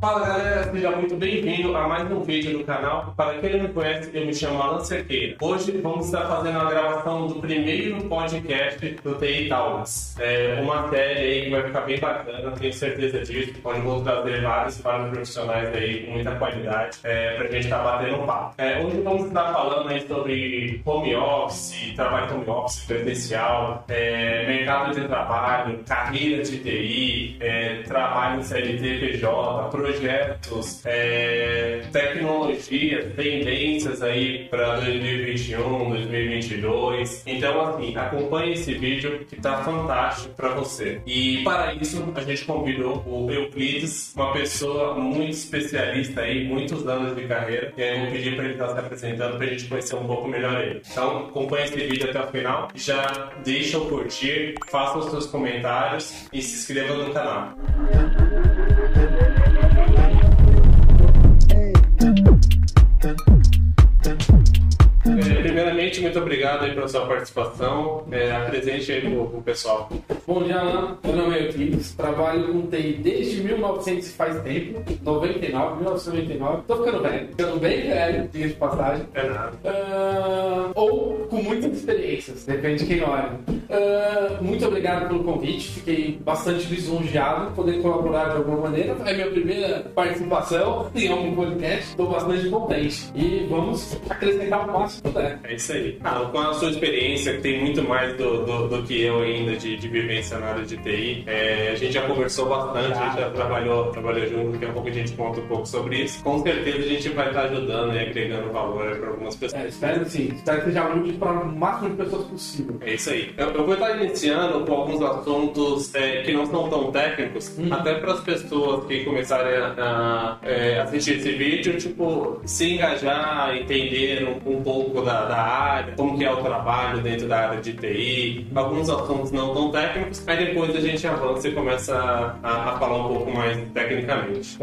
Fala galera, seja muito bem-vindo a mais um vídeo do canal. Para quem não me conhece, eu me chamo Alan Cerqueira. Hoje vamos estar fazendo a gravação do primeiro podcast do TI Talks. É uma série aí que vai ficar bem bacana, tenho certeza disso, onde vou trazer vários, vários profissionais aí com muita qualidade é, para a gente estar batendo um papo. É, hoje vamos estar falando aí sobre home office, trabalho home office presencial, é, mercado de trabalho, carreira de TI, é, trabalho em CLT, PJ, projetos, é, tecnologias, tendências aí para 2021, 2022. Então, assim, acompanhe esse vídeo que tá fantástico para você. E para isso, a gente convidou o Euclides, uma pessoa muito especialista aí, muitos anos de carreira. E aí vou pedir para ele estar se apresentando para a gente conhecer um pouco melhor ele. Então, acompanhe esse vídeo até o final. Já deixa o curtir, faça os seus comentários e se inscreva no canal. Muito obrigado aí pela sua participação. É, apresente aí pro, pro pessoal. Bom dia, Alan. Meu nome é Euclides. Trabalho com TI desde 1900 e faz tempo. 99, 1999. Tô ficando velho. Ficando bem velho, diga de passagem. É nada. Ah, ou com muitas experiências, depende de quem olha. Ah, muito obrigado pelo convite, fiquei bastante lisonjeado poder colaborar de alguma maneira. É minha primeira participação em algum podcast, estou bastante contente. E vamos acrescentar o máximo que puder. É isso aí. Ah, com a sua experiência, que tem muito mais do, do, do que eu ainda de, de vivência na área de TI, é, a gente já conversou bastante, a gente já trabalhou, trabalhou junto, daqui a pouco a gente conta um pouco sobre isso. Com certeza a gente vai estar ajudando e agregando valor para algumas pessoas. É, espero que sim, espero que seja útil para o máximo de pessoas possível. É isso aí. Eu, eu vou estar iniciando com alguns assuntos é, que não são tão técnicos, Hum. até para as pessoas que começarem a, a, é, assistir esse vídeo, tipo, se engajar, entender um, um pouco da, da área, como que é o trabalho dentro da área de TI, alguns assuntos não tão técnicos, aí depois a gente avança e começa a, a falar um pouco mais tecnicamente.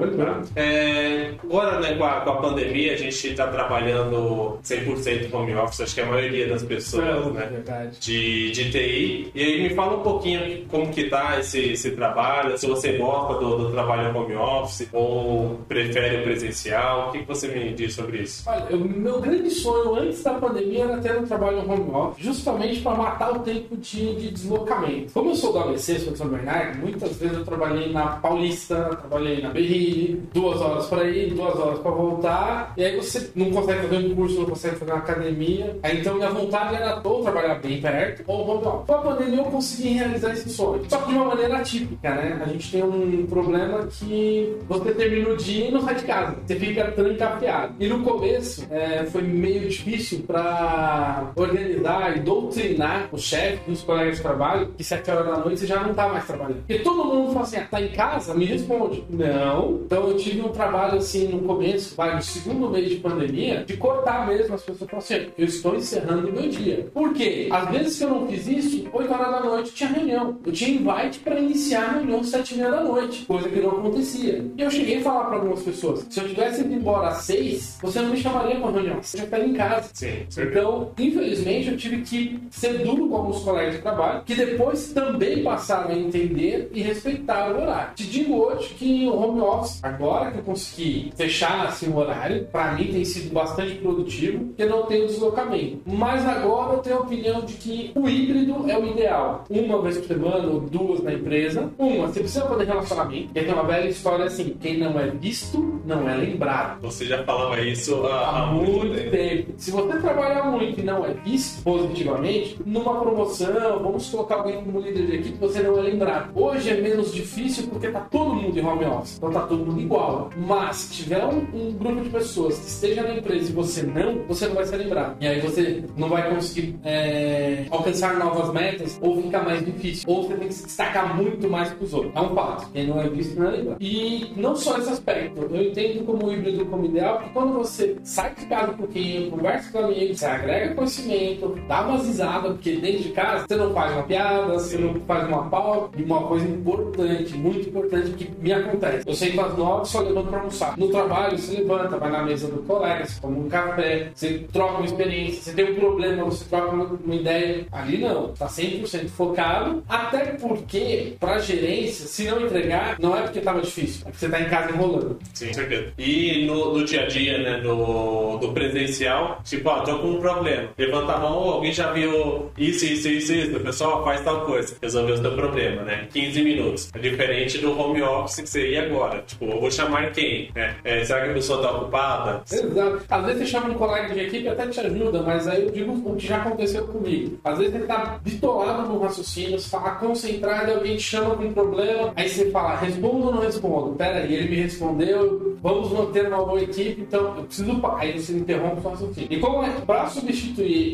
É, agora, né, com a, com a pandemia, a gente está trabalhando 100% home office, acho que a maioria das pessoas, né? verdade. de, de TI. E aí me fala um pouquinho como que tá esse, esse trabalho, se você gosta do, do trabalho home office ou prefere o presencial, o que, que você me diz sobre isso? Olha, o meu grande sonho antes da pandemia era ter trabalho no home office, justamente para matar o tempo de, de deslocamento. Como eu sou do ABC, sou de São Bernardo, muitas vezes eu trabalhei na Paulista, trabalhei na Berrini, duas horas para ir, duas horas para voltar, e aí você não consegue fazer um curso, não consegue fazer uma academia. Aí então minha vontade era ou trabalhar bem perto ou home office. Com a pandemia eu consegui realizar esse sonho, só que de uma maneira atípica, né? A gente tem um problema que você termina o dia e não sai de casa, você fica trancafiado. E no começo é, foi meio difícil para organizar e doutrinar o chefe e os colegas de trabalho que sete horas da noite você já não tá mais trabalhando. Porque todo mundo fala assim, ah, tá em casa? Me responde. Não. Então eu tive um trabalho assim no começo, vai, no segundo mês de pandemia, de cortar mesmo as pessoas falam assim, eu estou encerrando o meu dia. Por quê? Às vezes que eu não fiz isso, 8 horas da noite tinha reunião. Eu tinha invite para iniciar a reunião às 7 e meia da noite, coisa que não acontecia. E eu cheguei a falar para algumas pessoas, se eu tivesse ido embora às 6, você não me chamaria para reunião, você já estaria em casa. Sim, Então, infelizmente, eu tive que ser duro com alguns colegas de trabalho, que depois também passaram a entender e respeitar o horário. Te digo hoje que o home office, agora que eu consegui fechar assim, o horário, para mim tem sido bastante produtivo, porque não tenho deslocamento. Mas agora eu tenho a opinião de que o híbrido é o ideal. Uma vez por semana ou duas na empresa. Uma, você precisa fazer relacionamento. E tem uma velha história assim: quem não é visto, não é lembrado Você já falava isso há, há muito tempo. Se você trabalhar muito e não é visto positivamente, numa promoção, vamos colocar alguém como líder de equipe, você não é lembrado. Hoje é menos difícil porque tá todo mundo em home office, então tá todo mundo igual. Mas se tiver um, um grupo de pessoas que esteja na empresa e você não, você não vai ser lembrado. E aí você não vai conseguir é, alcançar novas metas ou fica mais difícil. Ou você tem que se destacar muito mais que os outros. É um fato. Quem não é visto não é lembrado. E não só esse aspecto. Eu entendo como híbrido como ideal, porque quando você sai de casa um pouquinho, conversa com amigos, você agrega agrega conhecimento, dá uma risada, porque dentro de casa você não faz uma piada, você não faz uma pau, e uma coisa importante, muito importante que me acontece. Eu sempre às nove só levanto para almoçar. No trabalho, você levanta, vai na mesa do colega, você toma um café, você troca uma experiência, você tem um problema, você troca uma ideia. Ali não, tá 100% focado, até porque, pra gerência, se não entregar, não é porque tava difícil, é porque você tá em casa enrolando. Sim, certeza. E no, no dia a dia, né, no, do presencial, tipo, ó, tô com um problema. Levanta a mão, alguém já viu isso, isso, isso, isso. O pessoal faz tal coisa. Resolveu o seu problema, né? 15 minutos. É diferente do home office que você ia agora. Tipo, eu vou chamar quem? Né? É, será que a pessoa tá ocupada? Exato. Às vezes você chama um colega de equipe até te ajuda, mas aí eu digo o que já aconteceu comigo. Às vezes ele tá bitolado no raciocínio, você fala concentrado, alguém te chama com um problema, aí você fala, respondo ou não respondo? Pera aí, ele me respondeu, vamos manter uma boa equipe, então eu preciso. Aí você interrompe o raciocínio. E como é para substituir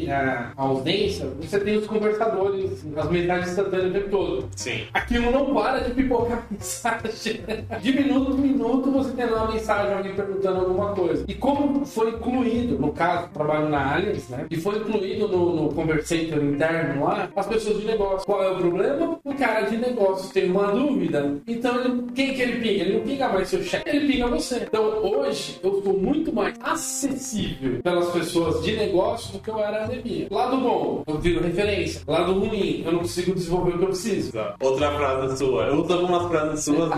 a, ausência, você tem os conversadores, as mensagens instantâneas o tempo todo. Sim. Aquilo não para de pipocar mensagem. De minuto em minuto você tem uma mensagem, alguém perguntando alguma coisa. E como foi incluído, no caso, trabalho na Allianz, né? E foi incluído no, no Conversator interno lá, as pessoas de negócio. Qual é o problema? O cara de negócio tem uma dúvida. Então, ele, quem que ele pinga? Ele não pinga mais seu chefe, ele pinga você. Então, hoje, eu sou muito mais acessível pelas pessoas de negócio do que eu era na academia. Lado bom, eu viro referência. Lado ruim, eu não consigo desenvolver o que eu preciso. Outra frase sua. Eu uso algumas frases suas.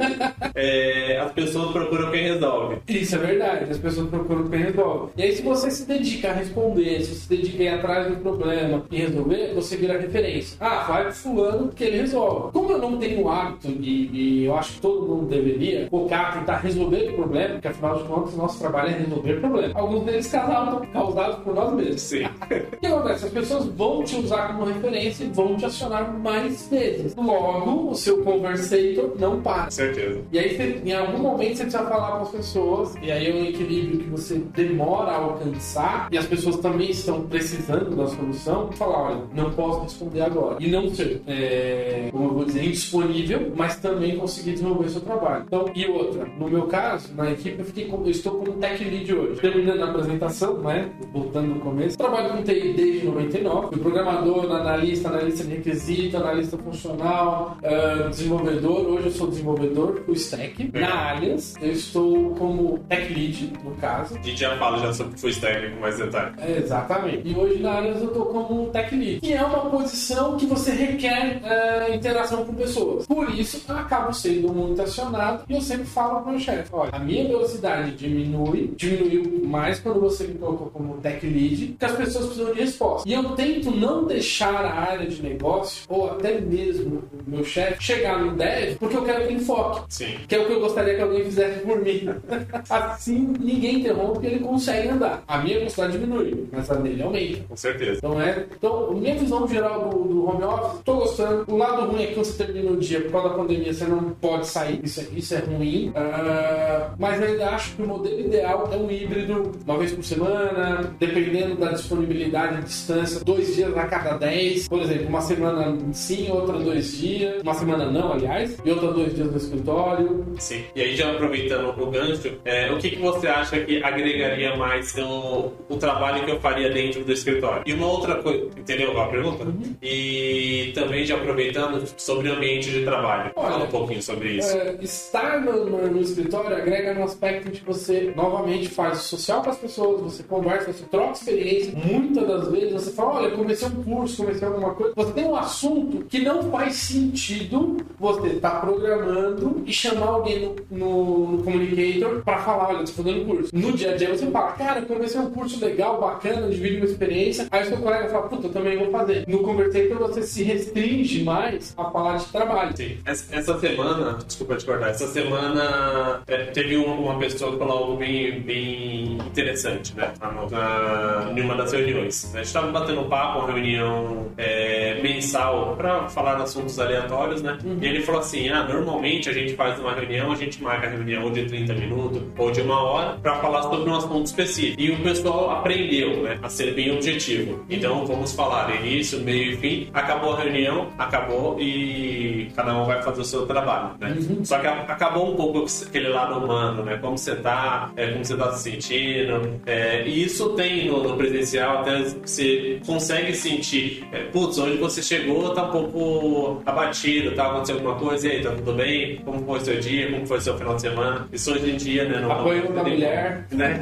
é, as pessoas procuram quem resolve. Isso é verdade, as pessoas procuram quem resolve. E aí, se você se dedica a responder, se você se dedica a ir atrás do problema e resolver, você vira referência. Ah, vai pro fulano que ele resolve. Como eu não tenho o hábito, e, e eu acho que todo mundo deveria, focar, tentar resolver o problema, porque afinal de contas, nosso trabalho é resolver problemas. Alguns deles causados por nós mesmos. Sim. o que acontece? As pessoas vão te usar como referência e vão te acionar mais vezes. Logo, o seu conversator não para. Certeza. E aí, você, em algum momento, você precisa falar com as pessoas, e aí é um equilíbrio que você demora a alcançar, e as pessoas também estão precisando da solução, falar, olha, não posso responder agora. E não ser, é, como eu vou dizer, indisponível, mas também conseguir desenvolver seu trabalho. Então, e outra, no meu caso, na equipe, eu, fiquei com, eu estou como tech lead hoje. Terminando a apresentação, né, voltando no começo, trabalho com TI desde 99, fui programador, analista, analista de requisito, analista funcional, uh, desenvolvedor, hoje eu sou desenvolvedor, o stack. Na Allianz, eu estou como tech lead, no caso. A gente já fala já sobre full stack com mais detalhe. É, exatamente. E hoje na Allianz eu estou como tech lead, que é uma posição que você requer uh, interação com pessoas. Por isso, eu acabo sendo muito acionado e eu sempre falo para o meu chefe, olha, a minha velocidade diminui, diminuiu mais quando você me colocou como tech lead, porque as pessoas precisam de resposta. E eu tento não deixar a área de negócio, ou até mesmo o meu chefe, chegar no dev, porque eu quero que ele foque. Sim. Que é o que eu gostaria que alguém fizesse por mim. assim, ninguém interrompe e ele consegue andar. A minha velocidade diminui, mas a dele aumenta. Com certeza. Então, é, então, minha visão geral do, do home office, tô gostando. O lado ruim é que você termina o dia, por causa da pandemia, você não pode sair. Isso é, isso é ruim. Uh, mas eu ainda acho que o modelo ideal é um híbrido, uma vez por semana, dependendo da disponibilidade e distância, dois dias a cada dez. Por exemplo, uma semana sim, outra dois dias. Uma semana não, aliás, e outra dois dias no escritório. Sim. E aí, já aproveitando o gancho, é, o que, que você acha que agregaria mais no o trabalho que eu faria dentro do escritório? E uma outra coisa, entendeu a pergunta? Uhum. E também já aproveitando sobre o ambiente de trabalho. Olha, Fala um pouquinho sobre isso. É, estar no, no- no escritório agrega no aspecto de que você novamente faz o social com as pessoas, você conversa, você troca experiência. Muitas das vezes você fala: Olha, comecei um curso, comecei alguma coisa. Você tem um assunto que não faz sentido você estar programando e chamar alguém no, no, no communicator para falar: Olha, estou fazendo curso. No dia a dia você fala: Cara, comecei um curso legal, bacana, divide uma experiência. Aí o seu colega fala: Puta, eu também vou fazer. No conversator você se restringe mais a falar de trabalho. Sim. Essa essa semana, desculpa te cortar, essa semana é, teve um- uma pessoa que falou algo bem, bem interessante, né? Na, na- em uma das reuniões. A gente estava batendo papo, uma reunião é, mensal para falar de assuntos aleatórios, né? E ele falou assim: ah, normalmente a gente faz uma reunião, a gente marca a reunião ou de 30 minutos ou de uma hora para falar sobre um assunto específico. E o pessoal aprendeu, né? A ser bem objetivo. Então vamos falar início, meio e fim. Acabou a reunião, acabou e cada um vai fazer o seu trabalho, né? Uhum. Só que acabou um pouco aquele lado humano, né? Como você tá, é, como você tá se sentindo. É, e isso tem no, no, presencial, até você consegue sentir, é, putz, onde você chegou tá um pouco abatido, tá acontecendo alguma coisa, e aí, tá tudo bem? Como foi o seu dia? Como foi o seu final de semana? Isso hoje em dia, né? No, Apoio da mulher. Né?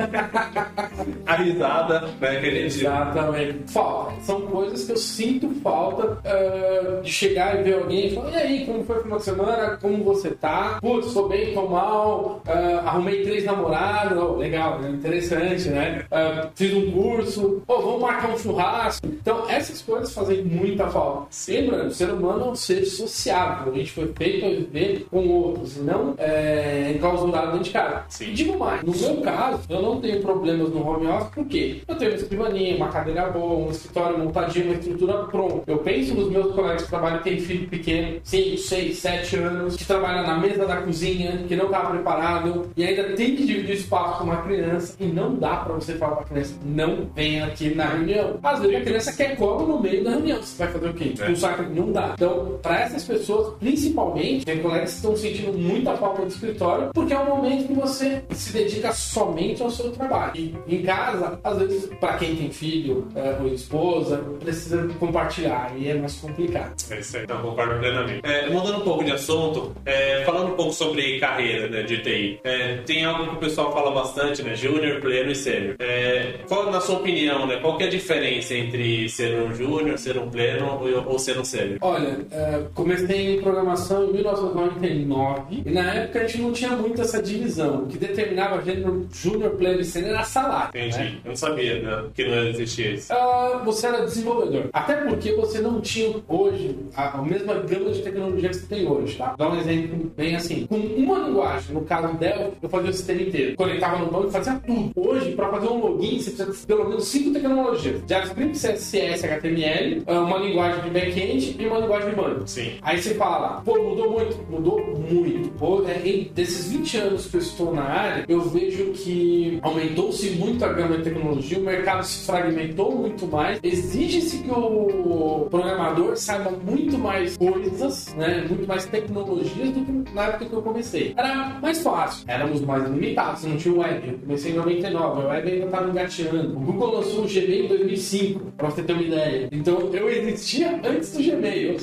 A risada, né? Que a gente... Exatamente. Falta. São coisas que eu sinto falta uh, de chegar e ver alguém e falar, e aí, como foi o final de semana? Como você tá? Putz, tô bem, tô mal, uh, arrumei três namoradas, oh, legal, né? interessante, né? Uh, fiz um curso, oh, vamos marcar um churrasco. Então, essas coisas fazem muita falta. Lembrando, o ser humano é um ser sociável, a gente foi feito a viver com outros, não é, enclausurado dentro de casa. Sim. E digo mais, no meu caso, eu não tenho problemas no home office, porque eu tenho uma escrivaninha, uma cadeira boa, um escritório montadinho, uma estrutura pronta. Eu penso nos meus colegas que trabalham, que têm filho pequeno, 5, 6, 7 anos, que trabalham na mesa da cozinha, que não está preparado e ainda tem que dividir espaço com uma criança e não dá para você falar para a criança, não venha aqui na reunião. Às vezes a criança quer colo no meio da reunião. Você vai fazer o quê? É. Não dá. Então, para essas pessoas, principalmente, tem colegas que estão sentindo muita falta de escritório, porque é um momento que você se dedica somente ao seu trabalho. E em casa, às vezes, para quem tem filho é, ou esposa, precisa compartilhar e é mais complicado. É isso aí, então concordo plenamente. É, mudando um pouco de assunto, é, falando um pouco sobre carreira né, de TI, é, tem algo que o pessoal fala bastante, né? Júnior, pleno e sênior. É, qual, na sua opinião, né? Qual que é a diferença entre ser um júnior, ser um pleno ou, ser um sênior? Olha, é, comecei programação em 1999 e na época a gente não tinha muito essa divisão. O que determinava gênero júnior, pleno e sênior era salário. Entendi. Né? Eu não sabia né, que não existia isso. Uh, você era desenvolvedor. Até porque você não tinha hoje a, mesma gama de tecnologia que você tem hoje, tá? Dar um exemplo bem assim. Com uma linguagem, no caso Delphi, eu fazia o sistema inteiro. Conectava no banco e fazia tudo. Hoje, para fazer um login, você precisa pelo menos cinco tecnologias. JavaScript, CSS, HTML, ah, uma linguagem de back-end e uma linguagem de banco. Sim. Aí você fala, pô, mudou muito. Mudou muito. Pô, é, desses 20 anos que eu estou na área, eu vejo que aumentou-se muito a gama de tecnologia, o mercado se fragmentou muito mais. Exige-se que o programador saiba muito mais coisas, né? Muito mais tecnologias do que na época que eu comecei. Era mais fácil, éramos mais limitados, não tinha web. Eu comecei em 99, a web ainda estava engateando. O Google lançou o Gmail em 2005, para você ter uma ideia. Então eu existia antes do Gmail.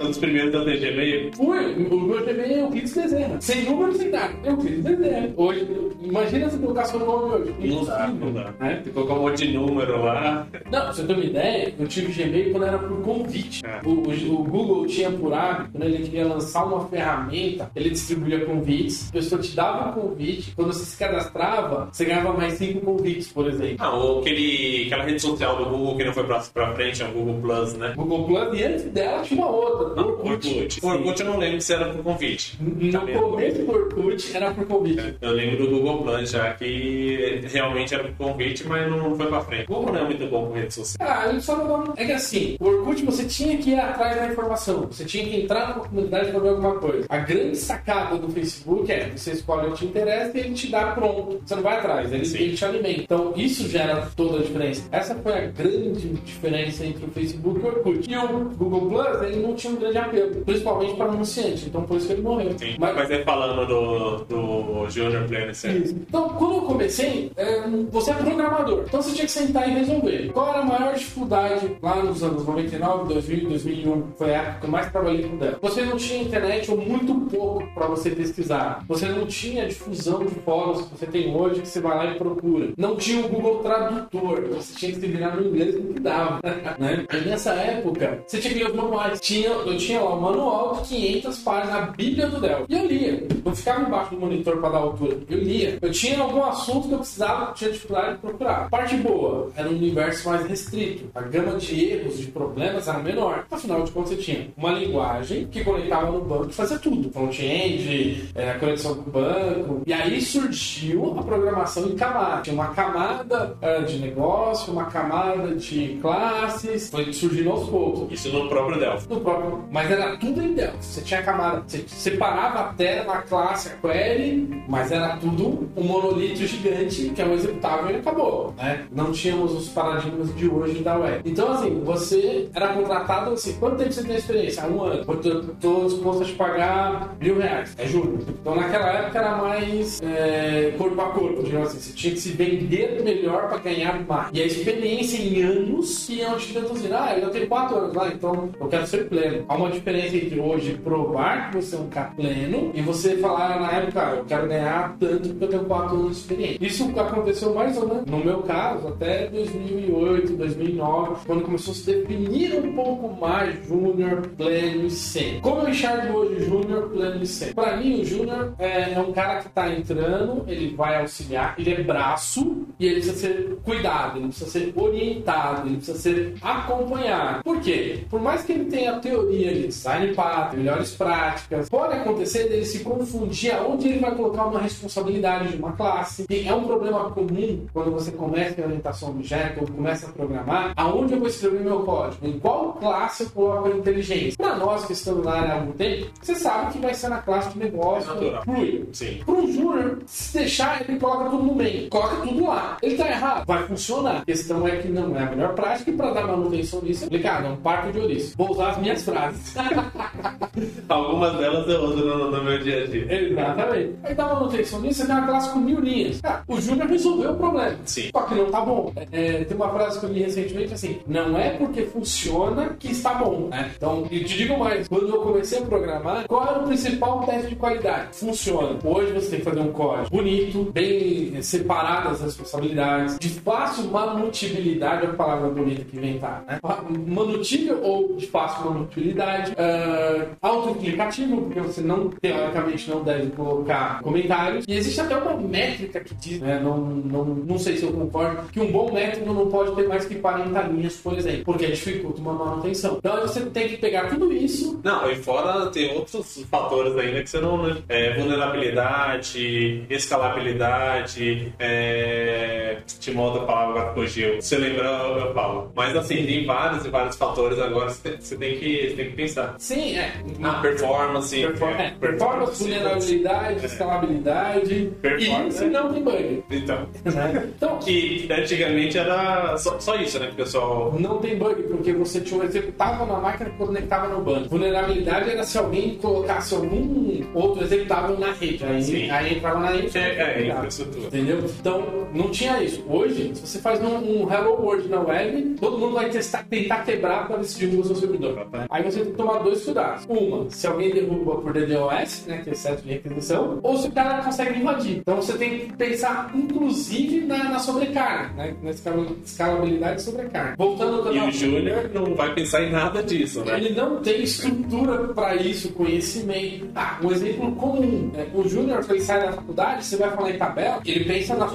um dos primeiros a ter Gmail? Fui, o meu Gmail é o Euclides Bezerra. Sem número, sem nada. Euclides Bezerra. Hoje, imagina se colocar seu nome hoje. Não dá, não dá. Né? Tem que colocar um monte de número lá. Não, pra você ter uma ideia, eu tive Gmail quando era por convite. É. O, o, o, Google tinha por hábito, quando ele queria lançar uma ferramenta, ele distribuía convites, a pessoa te dava um convite, quando você se cadastrava, você ganhava mais cinco convites, por exemplo. Ah, ou aquele, aquela rede social do Google que não foi pra, pra frente, é o Google Plus, né? Google Plus, e antes dela tinha uma outra. Não, Orkut. Orkut. Orkut eu não lembro se era por convite. No começo do Orkut era por convite. Eu lembro do Google Plus já, que realmente era por convite, mas não foi pra frente. O Google não é muito bom com rede social. Ah, ele só não... É que assim, o Orkut você tinha que ir atrás da informação. Você tinha que entrar numa comunidade para ver alguma coisa. A grande sacada do Facebook é você escolhe o que te interessa e ele te dá pronto. Você não vai atrás, ele, ele te alimenta. Então isso gera toda a diferença. Essa foi a grande diferença entre o Facebook e o Orkut. E o Google Plus, ele não tinha um grande apelo, principalmente para anunciante. Então por isso que ele morreu. Sim. Mas, Mas é falando do, do Junior Planner, certo? Então quando eu comecei, é, você é programador. Então você tinha que sentar e resolver. Qual era a maior dificuldade lá nos anos 99, 2000, 2001? Foi a época que eu mais trabalhei com dela. Você não tinha internet ou muito pouco para você pesquisar. Você não tinha difusão de fóruns que você tem hoje que você vai lá e procura. Não tinha o Google Tradutor. Você tinha que se virar no inglês no que dava. né? Nessa época, você tinha que ler os manuais. Tinha, eu tinha lá um manual de 500 páginas, a Bíblia do Dell. E eu lia. Não ficava embaixo do monitor para dar altura. Eu lia. Eu tinha algum assunto que eu precisava, tinha dificuldade de procurar. Parte boa, era um universo mais restrito. A gama de erros, de problemas era menor. Afinal de contas, você tinha uma linguagem que conectava no banco e fazia tudo. Front-end, é, conexão com o banco. E aí surgiu a programação em camada. Tinha uma camada de negócio, uma camada de classes, foi surgindo aos poucos. Isso no próprio Delphi. No próprio, mas era tudo em Delphi. Você tinha camada, você separava a tela na classe, a query, mas era tudo um monolito gigante que é um executável e acabou, né? Não tínhamos os paradigmas de hoje da web. Então, assim, você era contratado, assim, quanto tempo você tem experiência? Um ano. Estou disposto a te pagar mil reais. É júnior. Então naquela época era mais é, corpo a corpo, digamos assim. Você tinha que se vender melhor para ganhar mais. E a experiência em anos que iam te deduzir. Ah, eu tenho quatro anos lá, então eu quero ser pleno. Há uma diferença entre hoje provar que você é um cara pleno e você falar na época, ah, eu quero ganhar tanto porque eu tenho quatro anos de experiência. Isso aconteceu mais ou menos, no meu caso, até 2008, 2009, quando começou a se definir um pouco mais júnior, pleno e sênior. Como eu enxergo hoje júnior, pleno e sênior? Para mim, o júnior é, é, um cara que está entrando, ele vai auxiliar, ele é braço e ele precisa ser cuidado, ele precisa ser orientado, ele precisa ser acompanhado. Por quê? Por mais que ele tenha a teoria de design pattern, melhores práticas, pode acontecer dele se confundir aonde ele vai colocar uma responsabilidade de uma classe. E é um problema comum quando você começa em orientação objeto ou começa a programar, aonde eu vou escrever meu código? Em qual classe eu coloco a inteligência? Para nós que estamos na área há algum tempo, você sabe que vai ser na classe de negócio é. Sim. Para um júnior, se deixar, ele coloca tudo no meio. Coloca tudo lá. Ele está errado. Vai funcionar. A questão é que não é a melhor prática e para dar manutenção nisso, complicado. É um parque de ouriço. Vou usar as minhas frases. Algumas delas eu uso no, no, meu dia a dia. Exatamente. Aí dá manutenção nisso, você tem uma classe com mil linhas. Cara, o júnior resolveu o problema. Sim. Só que não tá bom. É, tem uma frase que eu li recentemente assim: não é porque funciona que está bom. Né? Então, e te digo mais: quando eu comecei a programar, qual era o principal teste de qualidade? Funciona. Hoje você tem que fazer um código bonito, bem separadas as responsabilidades, de fácil manutibilidade, é a palavra bonita que inventar, né? Manutível ou de fácil manutibilidade, uh, autoexplicativo, porque você não, teoricamente, não deve colocar comentários. E existe até uma métrica que diz, né? não, não, não sei se eu concordo, que um bom método não pode ter mais que 40 linhas, por exemplo, porque dificulta uma manutenção. Então você tem que pegar tudo isso. Não, e fora tem outros fatores ainda que você não. Né? É, vulnerabilidade, escalabilidade, é... tinha uma outra palavra agora fugiu. Se lembrar, eu falo. Mas assim, tem vários e vários fatores agora que você tem que, você tem que pensar. Sim, é. Ah, performance. Perform é, performance, vulnerabilidade, é. escalabilidade. Performance. E se não tem bug. Então. Né? então. Que antigamente era só, só isso, né, pessoal? Não tem bug, porque você tinha executava na máquina e conectava no banco. Vulnerabilidade era se alguém colocasse algum outro executável na rede. Aí, aí entrava na rede. É, é, infraestrutura. Entendeu? Então, não tinha isso. Hoje, se você faz um, um Hello World na web, todo mundo vai testar, tentar quebrar para ver se o seu servidor. Aí você tem que tomar dois cuidados. Uma, se alguém derruba por DDoS, né, que é excesso de requisição, ou se o cara consegue invadir. Então você tem que pensar, inclusive, na, na sobrecarga, né, na escalabilidade e sobrecarga. Voltando ao E o Júnior não vai pensar em nada disso, né? Ele não tem estrutura para isso, conhecimento. Ah, um exemplo comum. Né? O Júnior, quando ele sai da faculdade, você vai falar em tabela, ele pensa na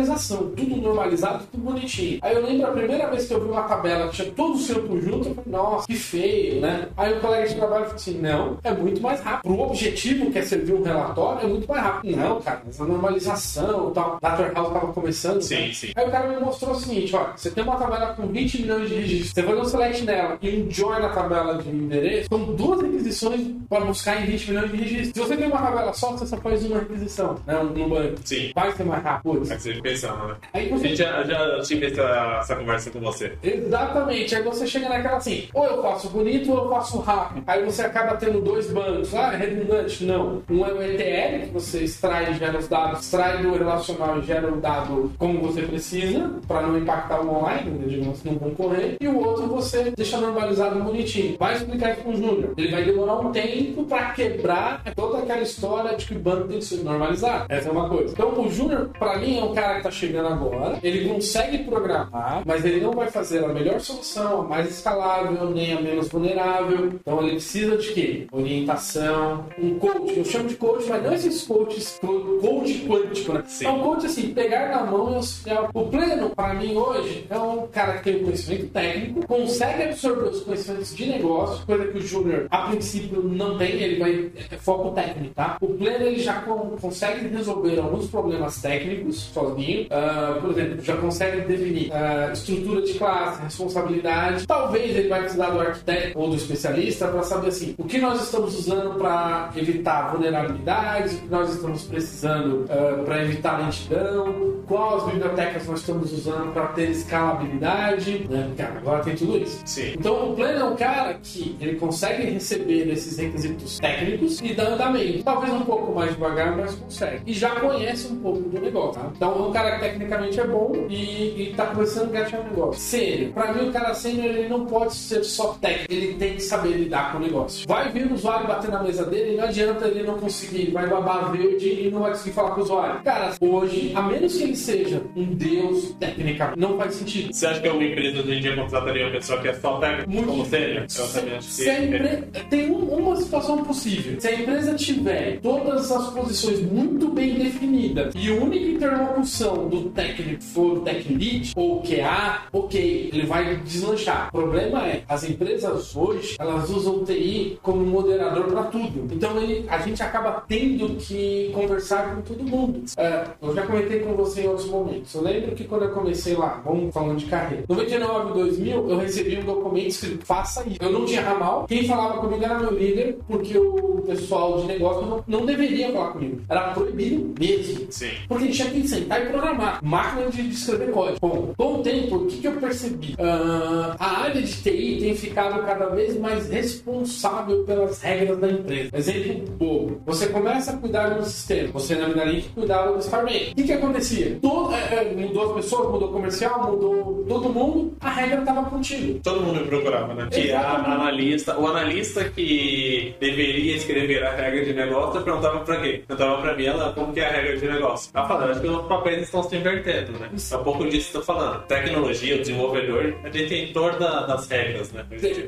hipernormalização. Tudo normalizado, tudo bonitinho. Aí eu lembro a primeira vez que eu vi uma tabela que tinha todo o seu conjunto, eu falei, nossa, que feio, né? Aí o colega de trabalho falou assim, não, é muito mais rápido. Pro objetivo que é servir um relatório, é muito mais rápido. Não, cara, essa normalização e tal. Data House tava começando. Sim, né? sim. Aí o cara me mostrou o seguinte, ó, você tem uma tabela com 20 milhões de registros, você fazer um select nela e um join na tabela de endereço, são duas requisições para buscar em 20 milhões de registros. Se você tem uma tabela só, você só faz uma requisição, né? Um, banco. Sim. Vai ser mais rápido. Que você pensando, né? Aí você... A gente já, já tive essa, essa conversa com você. Exatamente. Aí você chega naquela assim, ou eu faço bonito ou eu faço rápido. Aí você acaba tendo dois bancos. Ah, é redundante? Não. Um é o ETL, que você extrai e gera os dados, extrai do relacional e gera o dado como você precisa, para não impactar o online, né? digamos, não concorrer. E o outro você deixa normalizado bonitinho. Vai explicar isso com o Júnior. Ele vai demorar um tempo para quebrar toda aquela história de que o banco tem que ser normalizado. Essa é uma coisa. Então o Júnior, para mim, é um cara que tá chegando agora. Ele consegue programar, mas ele não vai fazer a melhor solução, a mais escalável, nem a menos vulnerável. Então ele precisa de quê? Orientação, um coach. Eu chamo de coach, mas não esses coaches, coach quântico, né? Sim. É um coach assim, pegar na mão e auxiliar. O pleno, para mim, hoje, é um cara que tem um conhecimento técnico, consegue absorver os conhecimentos de negócio, coisa que o Júnior, a princípio, não tem, ele vai. É foco técnico, tá? O pleno ele já consegue resolver alguns problemas técnicos sozinho. Uh, por exemplo, já consegue definir uh, estrutura de classe, responsabilidade. Talvez ele vai precisar do arquiteto ou do especialista para saber assim, o que nós estamos usando para evitar vulnerabilidades, o que nós estamos precisando uh, para evitar lentidão, quais bibliotecas nós estamos usando para ter escalabilidade, né? Cara, agora tem tudo isso. Sim. Então o pleno é um cara que ele consegue receber esses requisitos técnicos e dar andamento. Talvez um pouco mais devagar, mas consegue. E já conhece um pouco do negócio. Tá? Então um cara que tecnicamente é bom e, está começando a engajar o negócio. Sênior. Para mim o cara sênior ele não pode ser só técnico, ele tem que saber lidar com o negócio. Vai vir o usuário bater na mesa dele, não adianta ele não conseguir, vai babar verde e não vai conseguir falar com o usuário. Cara, hoje, a menos que ele seja um deus técnica, não faz sentido. Você acha que uma empresa hoje em dia contrataria uma pessoa que é só técnica Muito como sênior? Que... Se a empresa... Tem uma situação possível. Se a empresa tiver todas as posições muito bem definidas e a única interlocução do técnico for o tech lead ou QA, ok, ele vai deslanchar. O problema é, as empresas hoje, elas usam TI como moderador para tudo. Então ele, a gente acaba tendo que conversar com todo mundo. É, eu já comentei com você em outros momentos. Eu lembro que quando eu comecei lá, vamos falando de carreira, 99, 2000, eu recebi um documento escrito faça isso. Eu não tinha ramal. Quem falava comigo era meu líder, porque o pessoal de negócio não, não deveria falar comigo. Era proibido mesmo. Sim. Porque a gente tinha que sentar e programar. Máquina de escrever código. Bom, com o tempo, o que, que eu percebi? Uh, a área de TI tem ficado cada vez mais responsável pelas regras da empresa. Exemplo bobo. Você começa a cuidar do sistema. Você, na verdade, cuidava do Starman. O que, que acontecia? Todo, é, é, mudou as pessoas, mudou o comercial, mudou todo mundo. A regra estava contigo. Todo mundo procurava, né? Que a analista, o analista que deveria escrever a regra de negócio perguntava pra quê? Perguntava pra mim, ela, como que é a regra de negócio? Ela falando, acho que os papéis estão se invertendo, né? É um pouco disso que eu tô falando. Tecnologia, o desenvolvedor é detentor da, das regras, né?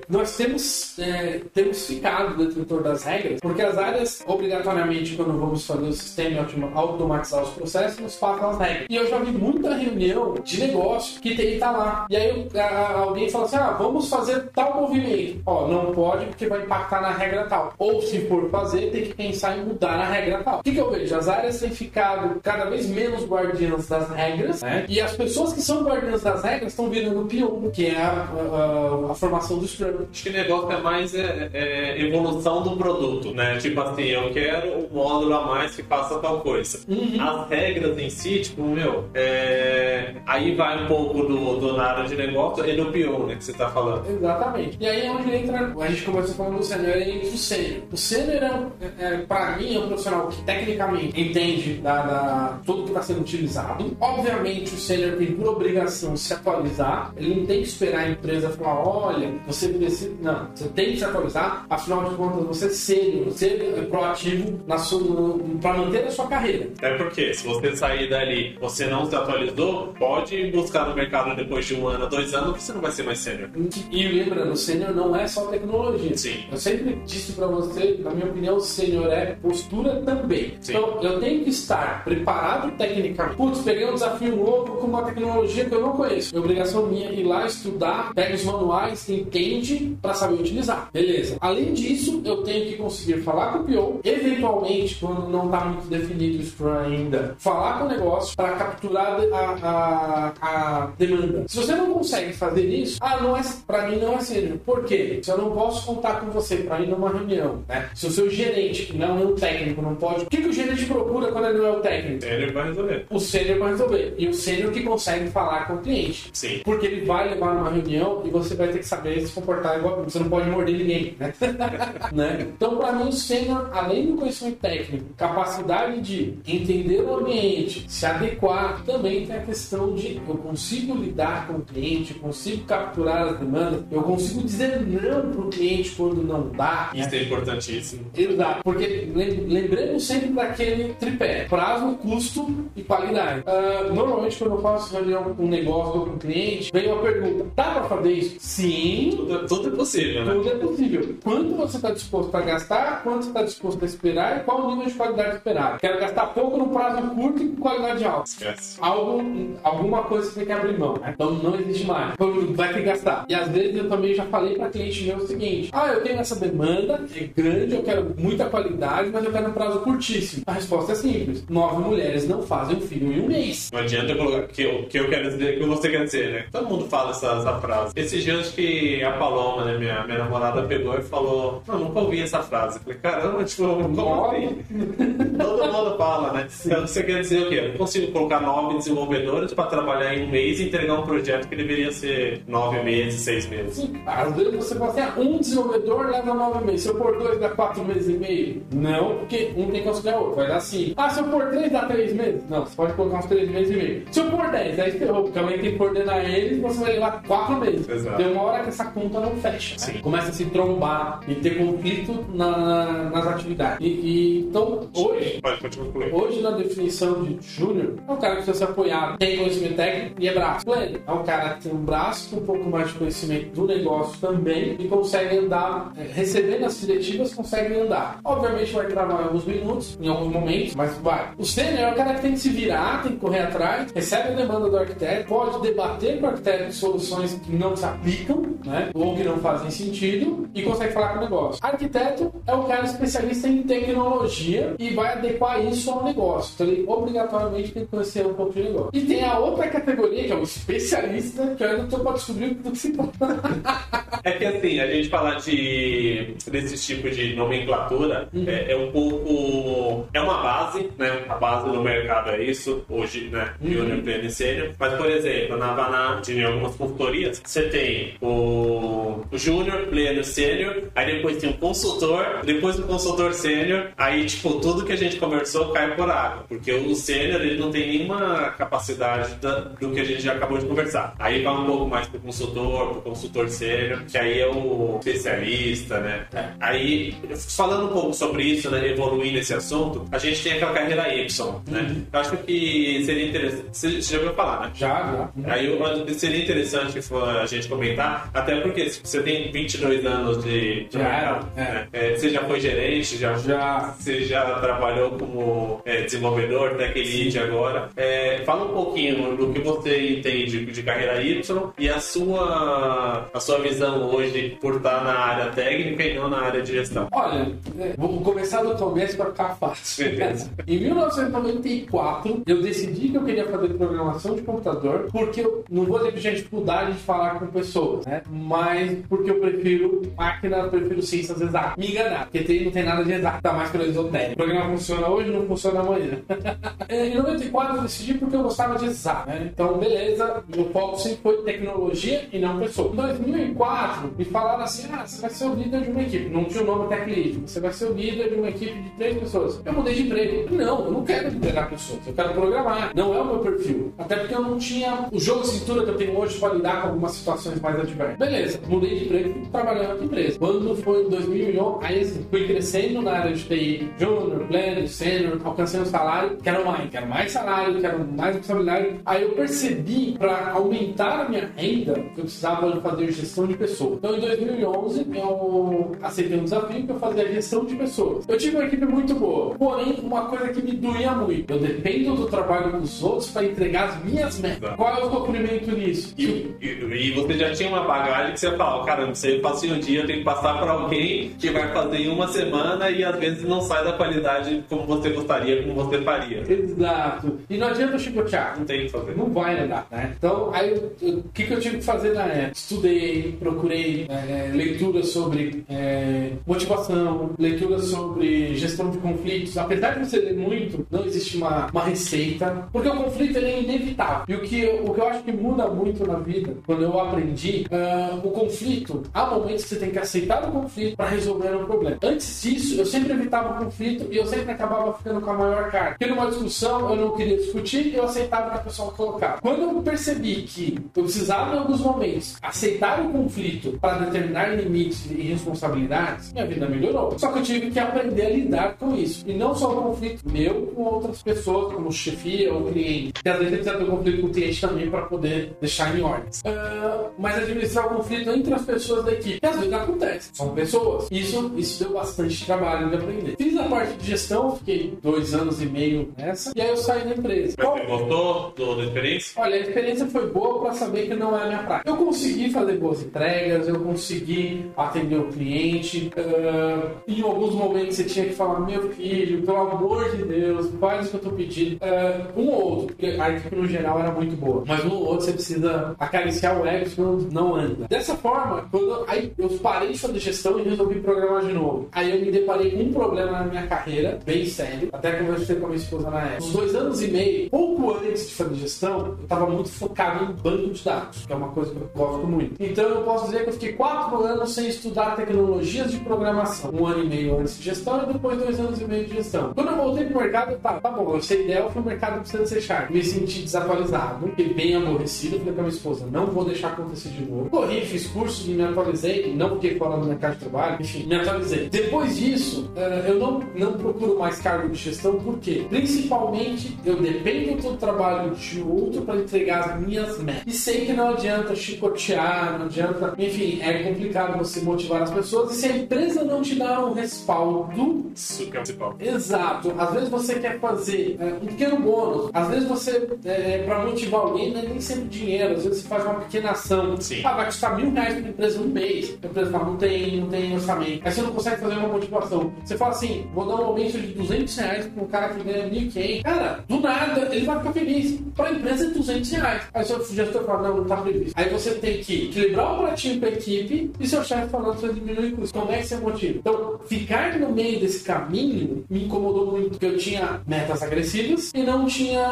Nós temos, é, temos ficado detentor das regras, porque as áreas, obrigatoriamente, quando vamos fazer o sistema e automatizar os processos, nos passam as regras. E eu já vi muita reunião de negócio que tem que estar tá lá. E aí a, alguém fala assim: ah, vamos fazer tal movimento. Ó, não pode porque vai impactar na regra tal. Ou se for fazer, tem que pensar em mudar a regra tal. O que, que eu vejo? As áreas têm ficado cada vez menos guardiãs das regras, né? E as pessoas que são guardiãs das regras estão virando pior, que é a, a, a, formação do Scrum. Acho que o negócio é mais é, é evolução do produto, né? Tipo assim, eu quero um módulo a mais que faça tal coisa. Uhum. As regras em si, tipo, meu, é... aí vai um pouco do, do na área de negócio e do pior, né? Que você tá falando. Exatamente. E aí é onde entra, a gente começou falando do sênior e o sênior. O sênior, é, é, pra mim, é um profissional que tecnicamente entende da, da tudo que está sendo utilizado. Obviamente, o sênior tem por obrigação se atualizar. Ele não tem que esperar a empresa falar: olha, você precisa. Não, você tem que se atualizar. Afinal de contas, você ser, ser proativo para manter a sua carreira. É porque, se você sair dali você não se atualizou, pode buscar no mercado depois de um ano, dois anos, que você não vai ser mais sênior. E lembrando, sênior não é só tecnologia. Sim. Eu sempre disse para você, na minha opinião, sênior é postura também. Sim. Então, eu tenho que estar preparado tecnicamente. Putz, peguei um desafio novo com uma tecnologia que eu não conheço. É obrigação minha ir lá estudar, pega os manuais, entende para saber utilizar. Beleza. Além disso, eu tenho que conseguir falar com o PO, eventualmente, quando não está muito definido o Scrum ainda, falar com o negócio para capturar a, a, a, demanda. Se você não consegue fazer isso, ah, não é, para mim não é sério. Por quê? Se eu não posso contar com você para ir numa reunião, né? Se o seu gerente, que não é um técnico, não pode. O que, que o gerente procura quando ele não é o técnico? Ele vai resolver. O sênior vai resolver. E o sênior que consegue falar com o cliente. Sim. Porque ele vai levar numa reunião e você vai ter que saber se comportar igual. Você não pode morder ninguém, né? né? Então, para mim, o sênior, além do conhecimento técnico, capacidade de entender o ambiente, se adequar, também tem a questão de eu consigo lidar com o cliente, consigo capturar as demandas, eu consigo dizer não para o cliente quando não dá. Isso né? é importantíssimo. Exato, porque lembremos sempre daquele tripé: prazo, custo e qualidade. Uh, normalmente, quando eu faço reunião com um negócio ou com um cliente, vem uma pergunta: dá para fazer isso? Sim. Tudo, tudo, é possível, né? Tudo é possível. Quanto você está disposto a gastar? Quanto você está disposto a esperar? E qual o nível de qualidade esperado? Quero gastar pouco no prazo curto e com qualidade alta. Esquece. Algo, alguma coisa você tem que abrir mão. Né? Então não existe mais. Então, vai ter que gastar. E às vezes eu também já falei para cliente meu o seguinte: ah, eu tenho essa demanda, é grande, eu quero muita qualidade, mas eu quero um prazo curtíssimo. A resposta é simples: nove mulheres não fazem um filho em um mês. Não adianta eu colocar que eu, que eu quero dizer, que você quer dizer, né? Todo mundo fala essa, essa frase. Esses dias que a Paloma, né, minha, minha namorada, pegou e falou: Não, nunca ouvi essa frase. Eu falei: Caramba, tipo, como assim? Todo mundo fala, né? Então, você quer dizer o quê? Eu não consigo colocar nove desenvolvedores para trabalhar em um mês e entregar um projeto que deveria ser nove meses, seis meses. Sim, às vezes você fala assim, ah, um desenvolvedor leva nove meses. Se eu pôr dois, dá quatro meses e meio? Não, porque um tem que auxiliar o outro. Vai dar cinco. Ah, se eu pôr três, dá três meses? Não, você pode colocar uns três meses e meio. Se eu pôr dez, aí ferrou, porque alguém tem que coordenar eles você vai levar quatro meses. Exato. Tem uma hora que essa conta não fecha. Né? Começa a se trombar e ter conflito na- nas atividades. E, e- então, hoje, Pode, pode. Hoje, na definição de júnior, é um cara que precisa ser apoiado, tem conhecimento técnico e é braço. Pleno é um cara que tem um braço com um pouco mais de conhecimento do negócio também e consegue andar, é, recebendo as diretivas, consegue andar. Obviamente vai travar alguns minutos, em alguns momentos, mas vai. O sênior é o cara que tem que se virar, tem que correr atrás, recebe a demanda do arquiteto, pode debater com o arquiteto soluções que não se aplicam, né? Ou que não fazem sentido e consegue falar com o negócio. Arquiteto é o cara especialista em tecnologia e vai adequar isso ao negócio. Então ele obrigatoriamente tem que conhecer um pouco de negócio. E tem a outra categoria, que é o especialista, que eu ainda estou para descobrir do que se trata. É que assim, a gente falar de desse tipo de nomenclatura é, é um pouco. É uma base, né? A base do mercado é isso, hoje, né? Junior, pleno e sênior. Mas, por exemplo, na Vanart, em algumas consultorias, você tem o, o júnior, pleno, sênior, aí depois tem o consultor, depois do consultor sênior, aí, tipo, tudo que a gente conversou cai por água. Porque o sênior, ele não tem nenhuma capacidade da- do que a gente já acabou de conversar. Aí vai um pouco mais pro consultor, pro consultor sênior, que aí é o especialista, né? Aí, falando um pouco sobre isso, né, evoluir nesse assunto, a gente tem aquela carreira Y, né? Eu acho que seria interessante. Você já ouviu falar, né? Já, já. Aí eu acho que seria interessante a gente comentar, até porque você tem 22 anos de, de Já mercado, era, né? É, você já foi gerente, já, Já. você já trabalhou como é, desenvolvedor, tech lead agora. É, fala um pouquinho do que você entende de carreira Y e a sua, a sua visão hoje por estar na área técnica e não na área de gestão. Olha, é, vou começar do começo para ficar fácil. Beleza. em 1994, eu decidi que eu queria fazer programação de computador, porque eu não vou ter dificuldade de falar com pessoas, né? Mas porque eu prefiro máquina, eu prefiro ciências exatas. Me enganar, porque tem, não tem nada de exato, tá mais pelo esotérico. O programa funciona hoje, não funciona amanhã. Em 94 eu decidi porque eu gostava de exato, né? Então, beleza, meu foco sempre foi tecnologia e não pessoa. Em 2004, me falaram assim, ah, você vai ser o líder de uma equipe. Não tinha o nome Tech você vai ser o líder de uma equipe de três pessoas. Eu mudei de emprego. Não, eu não quero liderar pessoas, eu quero programar. Não é o meu perfil. Até porque eu não tinha o jogo de cintura que eu tenho hoje para lidar com algumas situações mais adversas. Beleza, mudei de emprego e trabalhei outra empresa. Quando foi em 2001, aí assim, fui crescendo na área de TI, júnior, pleno, sênior, alcancei um salário, quero mais, quero mais salário, quero mais responsabilidade. Aí eu percebi, para aumentar a minha renda, que eu precisava fazer gestão de pessoas. Então em 2011, eu aceitei um desafio que eu fazia gestão de pessoas. Eu tive uma equipe muito boa, porém, uma coisa que me doía muito. Eu dependo do trabalho dos outros para entregar as minhas metas. Qual é o sofrimento nisso? E, e, e você já tinha uma bagagem que você fala, caramba, isso aí eu em um dia, eu tenho que passar para alguém que vai fazer em uma semana e às vezes não sai da qualidade como você gostaria, como você faria. Exato. E não adianta chicotear. Não tem o que fazer. Não vai andar, né? Então, aí, o que, que eu tive que fazer na época? Estudei, procurei é, leituras sobre é, motivação, leituras sobre gestão de conflitos. Apesar de você ler muito, não existe uma, uma receita, porque o conflito ele é inevitável. E o que, eu- o que eu acho que muda muito na vida, quando eu aprendi, ah, o conflito, há momentos que você tem que aceitar o conflito para resolver um problema. Antes disso, eu sempre evitava o conflito e eu sempre acabava ficando com a maior carga. Porque numa discussão eu não queria discutir, eu aceitava o que a pessoa colocava. Quando eu percebi que eu precisava, em alguns momentos, aceitar o conflito para determinar limites e responsabilidades, minha vida melhorou. Só que eu tive que aprender a lidar com isso. E não só o conflito meu com outras pessoas, como chefia ou cliente. Que às vezes precisa ter um conflito com o cliente também para poder deixar em ordem. Ah, mas administrar o conflito entre as pessoas da equipe. Que às vezes acontece. São pessoas. Isso, isso deu bastante trabalho de aprender. Fiz a parte de gestão, fiquei dois anos e meio nessa. E aí eu saí da empresa. Mas você gostou da experiência? Olha, a experiência foi boa para saber que não é a minha prática. Eu consegui fazer boas entregas, eu consegui atender o cliente. ah, em alguns momentos você tinha que falar, meu filho, pelo amor de Deus, faz o que eu tô pedindo. Um ou outro, porque a equipe no geral era muito boa. Mas um ou outro você precisa acariciar o ego, senão não anda. Dessa forma, quando aí eu parei de fazer gestão e resolvi programar de novo. Aí eu me deparei com um problema na minha carreira, bem sério. Até conversei com a minha esposa na época. Uns dois anos e meio, pouco antes de fazer gestão, eu estava muito focado em banco de dados, que é uma coisa que eu gosto muito. Então eu posso dizer que eu fiquei quatro anos sem estudar tecnologias de programação. Um ano e meio antes de gestão e depois dois anos e meio de gestão. Quando eu voltei pro mercado, tá, tá bom, eu sei ideal, foi o mercado precisa ser sharp. Me senti desatualizado, fiquei bem aborrecido, falei com a minha esposa, não vou deixar acontecer de novo. Corri, fiz cursos e me atualizei, não fiquei fora do mercado de trabalho, enfim, me atualizei. Depois disso, eh, eu não, não procuro mais cargo de gestão, por quê? Principalmente, eu dependo do trabalho de outro para entregar as minhas metas. E sei que não adianta chicotear, não adianta. Enfim, é complicado você motivar as pessoas e se a empresa não te dá um respaldo. Isso que é o principal. Exato. Às vezes você quer fazer é, um pequeno bônus. Às vezes você, é, para motivar alguém, não é nem sempre dinheiro. Às vezes você faz uma pequena ação. Sim. Ah, vai custar mil reais para empresa um mês. A empresa não tem, não tem orçamento. Aí você não consegue fazer uma motivação. Você fala assim, vou dar um aumento de 200 reais para um cara que ganha 1.500. Cara, do nada, ele vai ficar feliz. Para a empresa é 200 reais. Aí seu gestor fala, não, não está previsto. Aí você tem que equilibrar o pratinho para a equipe e seu chefe falando que você diminui custo. Como é que você motiva? Então, ficar no meio desse caminho me incomodou muito, porque eu tinha metas agressivas e não tinha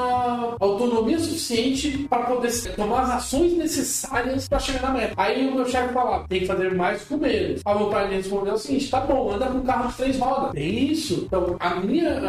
autonomia suficiente para poder tomar as ações necessárias para chegar na meta. Aí o meu chefe falava, tem que fazer mais com menos. A vontade de responder é o seguinte, tá bom, anda com carro de três rodas. É isso. Então, a minha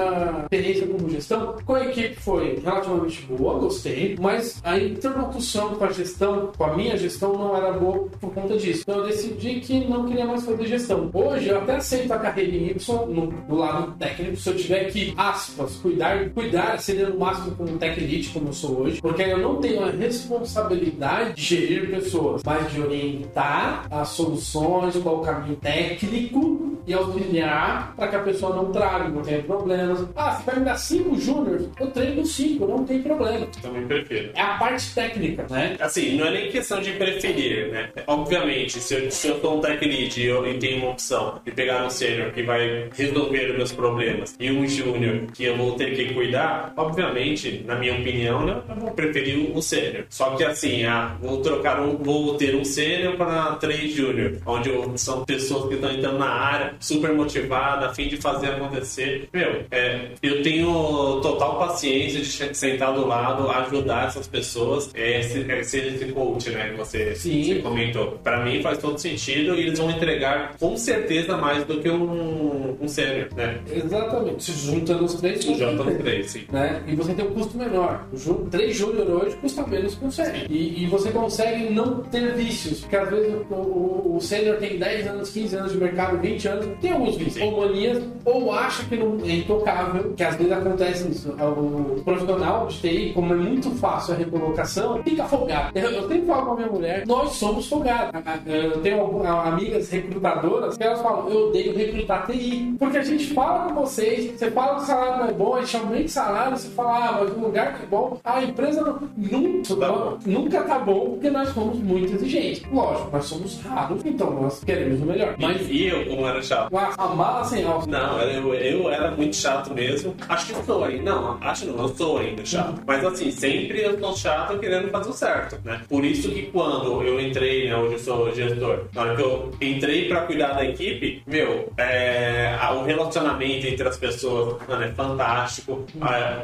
experiência como gestão com a equipe foi relativamente boa, gostei, mas a interlocução com a gestão, com a minha gestão, não era boa por conta disso. Então eu decidi que não queria mais fazer gestão. Hoje eu até aceito a carreira em Y no, do lado técnico, se eu tiver que, aspas, cuidar, cuidar, seria no máximo como um tech lead, como eu sou hoje, porque eu não tenho a responsabilidade de gerir pessoas, mas de orientar as soluções, qual o caminho técnico e auxiliar para que a pessoa não trave, não tenha problemas. Ah, você vai me dar cinco júniors, eu treino cinco, não tem problema. Também prefiro. É a parte técnica, né? Assim, não é nem questão de preferir, né? Obviamente, se eu, se eu sou um tech lead e eu tenho uma opção de pegar um sênior que vai resolver os meus problemas e um júnior que eu vou ter que cuidar, obviamente, na minha opinião, né, eu vou preferir o sênior. Só que assim, ah, vou trocar um, vou ter um sênior para três júnior, onde eu- são pessoas que estão entrando na área, super motivadas, a fim de fazer acontecer. Meu, é, eu tenho total paciência de sentar do lado, ajudar essas pessoas, é, ser, é, ser esse coach, né, que você, você comentou. Para mim faz todo sentido e eles vão entregar com certeza mais do que um, um sênior, né? Exatamente. Se juntando os três, Já estão três, sim. né? E você tem um custo menor. O Três júnior hoje custa menos que um sênior. E, e você consegue não ter vícios, porque às vezes o, o, o sênior tem 10 anos, 15 anos de mercado, 20 anos, tem alguns vícios, ou manias, ou acha que não é intocável, que às vezes acontece isso. O profissional de TI, como é muito fácil a recolocação, fica folgado. Eu, eu tenho que falar com a minha mulher, nós somos folgados. Eu tenho amigas recrutadoras que elas falam, eu odeio recrutar TI. Porque a gente fala com vocês, você fala que o salário não é bom, a gente aumenta o salário, você fala, ah, mas o lugar que é bom, a empresa não, nunca, Tá bom. nunca tá bom, porque nós somos muito exigentes. Lógico, nós somos raros, então nós queremos o melhor. Mas E eu, como era chato? a, a mala sem alça. Não, eu, eu era muito chato mesmo. Acho que sou ainda. Não, acho não, eu sou ainda chato. Mas assim, sempre eu tô chato querendo fazer o certo, né? Por isso que quando eu entrei, né, hoje eu sou gestor, na hora que eu entrei pra cuidar da equipe, meu, é, o relacionamento entre as pessoas, mano, é fantástico.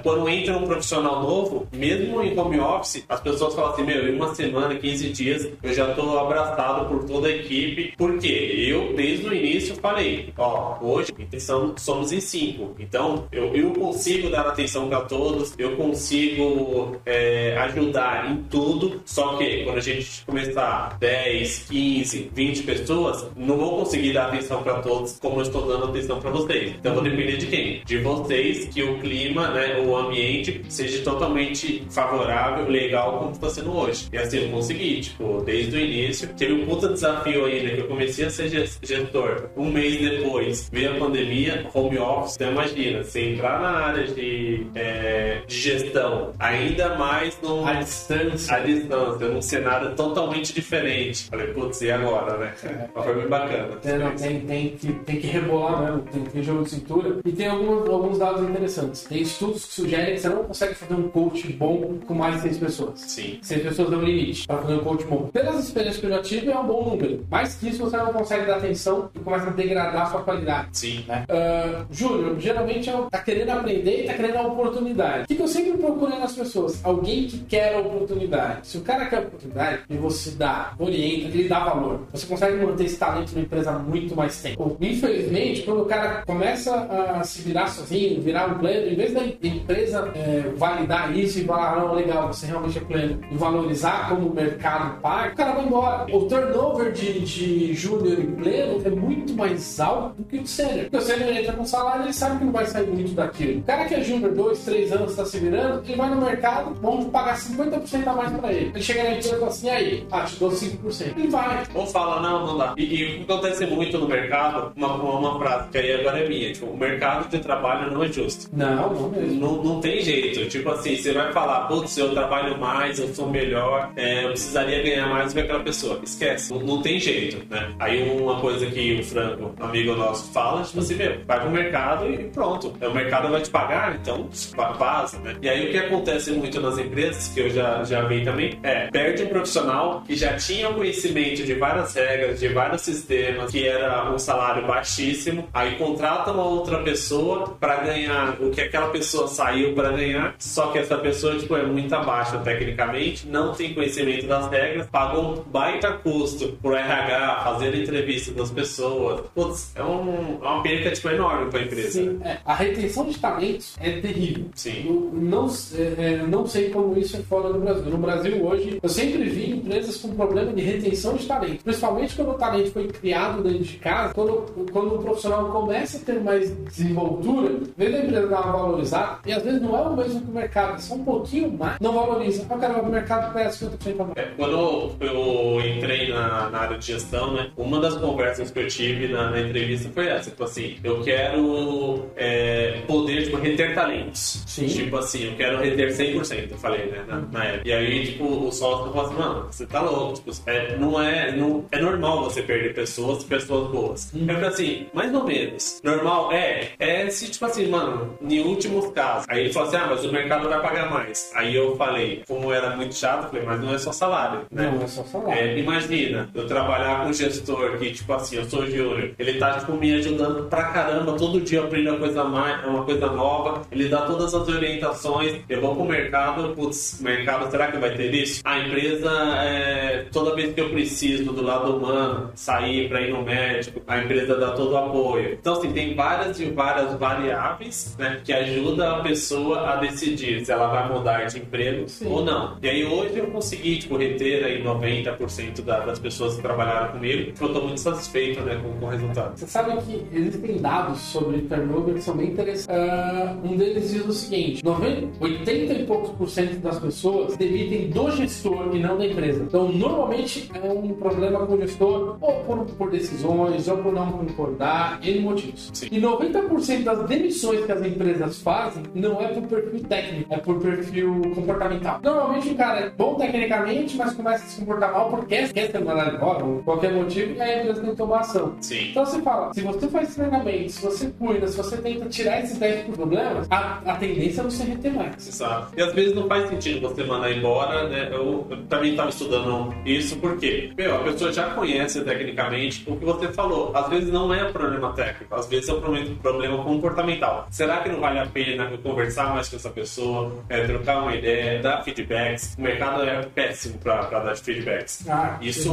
Quando entra um profissional novo, mesmo em home office, as pessoas falam assim, meu, em uma semana, 15 dias, eu já tô abraçado por toda a equipe. Porque eu, desde o início, falei, ó, hoje são- somos em cinco. Então, eu, eu consigo dar atenção para todos, eu consigo é, ajudar em tudo. Só que quando a gente começar 10, 15, 20 pessoas, não vou conseguir dar atenção para todos como eu estou dando atenção para vocês. Então, vou depender de quem? De vocês, que o clima, né, o ambiente seja totalmente favorável, legal, como está sendo hoje. E assim, eu consegui, tipo, desde o início. Teve um puta desafio ainda que eu comecei a ser ges- gestor um mês depois veio a pandemia, home office, então imagina, você entrar na área de, é, de gestão, ainda mais no, A distância. à distância, num cenário totalmente diferente. Falei, putz, e agora, né? Mas foi bem bacana. É, não, tem, tem, que, tem que rebolar mesmo, tem que ter jogo de cintura. E tem alguns, alguns dados interessantes. Tem estudos que sugerem que você não consegue fazer um coach bom com mais de seis pessoas. Sim. Seis pessoas é o limite para fazer um coach bom. Pelas experiências que eu já tive, é um bom número. Mais que isso, você não consegue dar atenção e começa a degradar a sua qualidade. Sim. Né? Ah, Júnior, geralmente é um- tá querendo aprender e tá querendo a oportunidade. O que, que eu sempre procuro nas pessoas? Alguém que quer a oportunidade. Se o cara quer a oportunidade e você dá, orienta, ele dá valor, você consegue manter esse talento na empresa há muito mais tempo. Infelizmente, quando o cara começa a se virar sozinho, virar um pleno, em vez da empresa é, validar isso e falar, ah, não, legal, você realmente é pleno, e valorizar como o mercado paga, o cara vai embora. O turnover de, de júnior e pleno é muito mais alto do que o sênior. Porque o sênior entra com salário, ele sabe que não vai sair muito daquilo. O cara que é júnior, dois, três anos, está se virando, ele vai no mercado, vamos pagar 50% a mais pra ele. Ele chega na empresa e fala assim, e aí? Ah, te dou 5%. Ele vai. Ou fala, não, não dá. E, e o que acontece muito no mercado, uma, uma, uma frase que aí agora é minha, tipo, o mercado de trabalho não é justo. Não, não mesmo. Não, não tem jeito. Tipo assim, você vai falar, putz, eu trabalho mais, eu sou melhor, é, eu precisaria ganhar mais do que aquela pessoa. Esquece, não, não tem jeito, né? Aí uma coisa que o Franco, amigo nosso, fala, tipo assim, meu, vai pro mercado e pronto. O mercado vai te pagar, então va- vaza, né? E aí o que acontece muito nas empresas, que eu já, já vi também, é, perde um profissional que já tinha o conhecimento de várias regras, de vários sistemas, que era um salário baixíssimo, aí contrata uma outra pessoa para ganhar o que aquela pessoa saiu para ganhar, só que essa pessoa tipo, é muito abaixo tecnicamente, não tem conhecimento das regras, pagou um baita custo pro RH, fazer entrevista das pessoas. Putz, é, um, é uma perca tipo, enorme para a empresa. Sim, é. A retenção de talentos é terrível. Sim. Eu não, é, é, não sei como isso é fora do Brasil. No Brasil, hoje, eu sempre vi empresas com problema de retenção de talento. Principalmente quando o talento foi criado dentro de casa, quando, quando o profissional começa a ter mais desenvoltura, vem da empresa dar uma valorizada, e às vezes não é o mesmo que o mercado, é só um pouquinho mais, não valoriza. Ah, cara, o mercado pega 50% a mais. É, Quando eu entrei na, na área de gestão, né, uma das conversas que eu tive na, na entrevista foi essa, tipo assim, eu quero é, poder, tipo, reter talentos. Sim. Tipo assim, eu quero reter 100%, eu falei, né, na, na época. E aí, tipo, o sócio falou assim, mano, você tá louco, tipo, é, não é, não, é normal você perder pessoas, pessoas boas. Eu falei assim, mais ou menos. Normal é, é se, tipo assim, mano, em últimos casos. Aí ele falou assim, ah, mas o mercado vai pagar mais. Aí eu falei, como era muito chato, falei, mas não é só salário, né? Não, é só salário. É, imagina, eu trabalhar com um gestor que, tipo assim, eu sou júnior, ele tá, tipo, me ajudando pra caramba, todo dia eu aprendo uma coisa, mais, uma coisa nova, ele dá todas as orientações, eu vou pro mercado, putz, mercado, será que vai ter isso? A empresa, é, toda vez que eu preciso do lado humano, sair pra ir no médico, a empresa dá todo o apoio. Então, assim, tem várias e várias variáveis, né, que ajudam a pessoa a decidir se ela vai mudar de emprego Sim. ou não. E aí hoje eu consegui, tipo, reter aí 90% da- das pessoas que trabalharam comigo. Eu tô muito satisfeito, né, com, com o resultado. Você sabe que existem dados sobre turnover que são bem interessantes. Ah, um deles diz o seguinte: 90, 80 e poucos por cento das pessoas demitem do gestor e não da empresa. Então, normalmente é um problema com o gestor, ou por, por decisões, ou por não concordar, N motivos. Sim. E 90% das demissões que as empresas fazem não é por perfil técnico, é por perfil comportamental. Normalmente o cara é bom tecnicamente, mas começa a se comportar mal porque quer, quer ser mandado embora, por qualquer motivo, e aí a empresa tem que tomar ação. Sim. Então você fala, se você faz treinamento, se você cuida, se você tenta tirar esses 10 problemas, a, a tendência é você reter mais. Exato. E às vezes não faz sentido você mandar embora, né? Eu, eu também estava estudando isso porque, meu, a pessoa já conhece tecnicamente o que você falou. Às vezes não é problema técnico, às vezes é um problema, problema comportamental. Será que não vale a pena eu conversar mais com essa pessoa, é, trocar uma ideia, dar feedbacks? O mercado é péssimo para dar feedbacks. Ah, Isso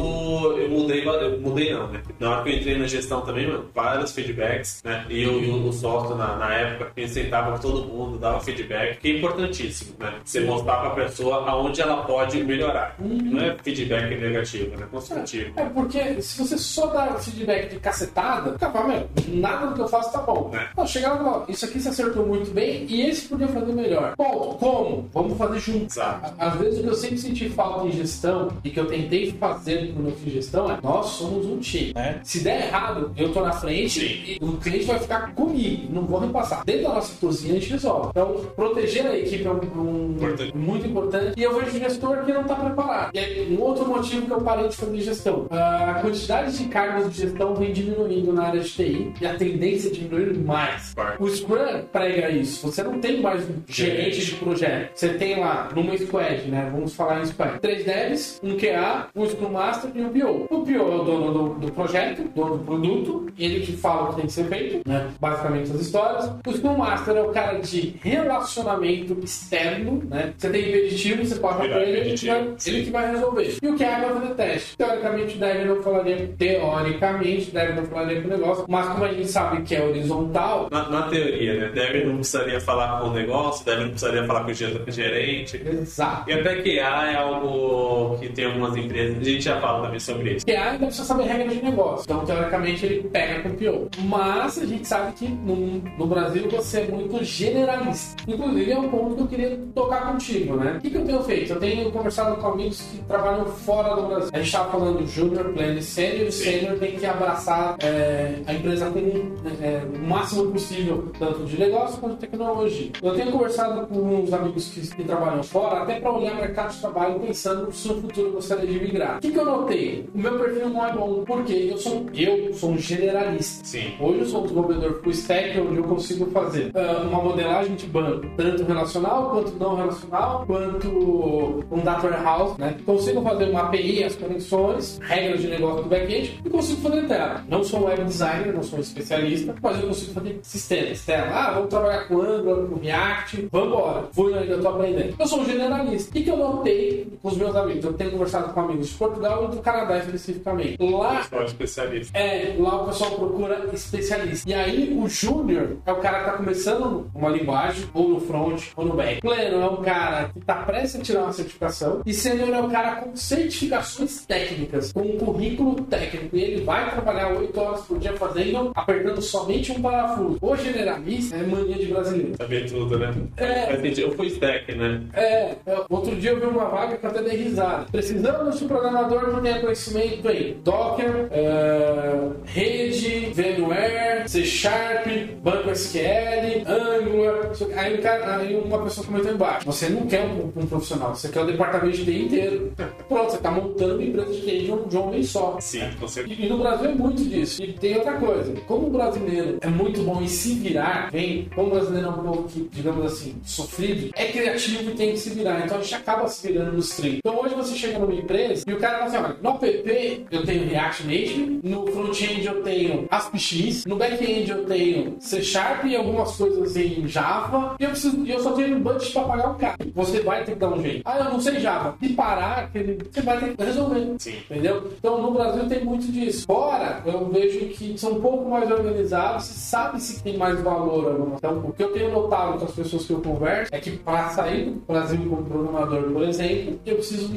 eu mudei, eu mudei não, né? Na hora que eu entrei na gestão também, mano, vários feedbacks, né? E eu e o sócio na, na época, a gente sentava com todo mundo, dava feedback, que é importantíssimo, né? Você mostrar pra pessoa aonde ela pode melhorar. Não é feedback negativo, né? Construtivo. É porque se você só dá feedback de cacetada, acaba, meu, nada do que eu faço tá bom. É. Não, e falar, isso aqui você acertou muito bem e esse podia fazer melhor. Bom, como? Vamos fazer juntos. Exato. Às vezes o que eu sempre senti falta em gestão e que eu tentei fazer quando eu fiz gestão é nós somos um time. né? Se der errado, eu tô na frente Sim. e o cliente vai ficar comigo, não vou repassar. Dentro da nossa cozinha a gente resolve. Então, proteger a equipe é um, um- Importante. muito importante. E eu vejo gestor que não está preparado. E aí, um outro motivo que eu parei de fazer gestão. A quantidade de cargos de gestão vem diminuindo na área de TI e a tendência é diminuir mais. O Scrum prega isso. Você não tem mais um gerente de projeto. Você tem lá, numa squad, né? Vamos falar em squad. Três devs, um QA, um Scrum Master e um PO. O PO é o dono do, do projeto, dono do produto, ele que fala o que tem que ser feito, né? Basicamente as histórias. O Scrum Master é o cara de relacionamento externo, né? Você tem impeditivo, você passa pra ele, ele que, vai, ele que vai resolver. E o QA vai fazer teste. Teoricamente, o dev não falaria, teoricamente, o dev não falaria com o negócio, mas como a gente sabe que é horizontal, Na, na teoria, né? Dev não precisaria falar com o negócio, Dev não precisaria falar com o ger- gerente. exato. E até que A é algo que tem algumas empresas, a gente já fala também sobre isso. QA ainda precisa saber regra de negócio. Então, teoricamente, ele pega com o PO. Mas a gente sabe que no, no Brasil você é muito generalista. Inclusive, é um ponto que eu queria tocar contigo, né? O que, que eu tenho feito? Eu tenho conversado com amigos que trabalham fora do Brasil. A gente estava falando do Junior, Plano e Sênior. O. Sênior tem que abraçar é, a empresa com é, o máximo possível, tanto de negócio quanto de tecnologia. Eu tenho conversado com uns amigos que, que trabalham fora, até para olhar o mercado de trabalho pensando se no futuro eu gostaria de migrar. O que, que eu notei? O meu perfil não é bom, porque eu sou, eu sou um generalista. Sim. Hoje eu sou um desenvolvedor full stack, onde eu consigo fazer ah, uma modelagem de banco, tanto relacional quanto não relacional, quanto um data warehouse, né? Consigo fazer uma API, as conexões, regras de negócio do back-end e consigo fazer tela. Não sou web designer, não sou especialista, mas eu consigo fazer sistemas, tela. Ah, vamos trabalhar com Angular, com React, vamos embora. Vou ainda, eu tô aprendendo. Eu sou um generalista. O que, eu notei com os meus amigos? Eu tenho conversado com amigos de Portugal e do Canadá especificamente. Lá Só especialista. é, lá o pessoal procura especialista. E aí o júnior é o cara que tá começando uma linguagem, ou no front, ou no back. Pleno é um cara que tá prestes a tirar uma certificação. E sênior é o cara com certificações técnicas, com um currículo técnico. E ele vai trabalhar 8 horas por dia fazendo, apertando somente um parafuso. O generalista é mania de brasileiro. Saber tudo, né? É. Faz sentido. Eu fui stack, né? É, é, outro dia eu vi uma vaga que até dei risada. Precisamos de um programador que tenha conhecimento em Docker, é, rede, VMware, C Sharp, Banco SQL, Angular. Aí, cara, aí uma pessoa comentou embaixo: Você não quer um, um profissional, você quer o departamento de TI inteiro. Pronto, você está montando uma empresa de TI de um, de um homem só. Sim, certeza. E, e no Brasil é muito disso. E tem outra coisa. Como o brasileiro é muito bom em se virar, vem, como o brasileiro é um povo que, digamos assim, sofrido, é criativo e tem que se virar. Então a gente acaba se virando nos 30. Então hoje você chega numa empresa e o cara fala assim: olha, no app eu tenho React Native, no front-end eu tenho ASP.X, no back-end eu tenho C Sharp e algumas coisas em Java, e eu, preciso, eu só tenho um budget para pagar o cara. Você vai ter que dar um jeito. Ah, eu não sei Java. E parar, aquele- você vai ter que resolver. Sim. Entendeu? Então no Brasil tem muito disso. Fora, eu vejo que são um pouco mais organizados sabe se tem mais valor ou não. Então, o que eu tenho notado com as pessoas que eu converso é que para sair do Brasil como programador, por exemplo, eu preciso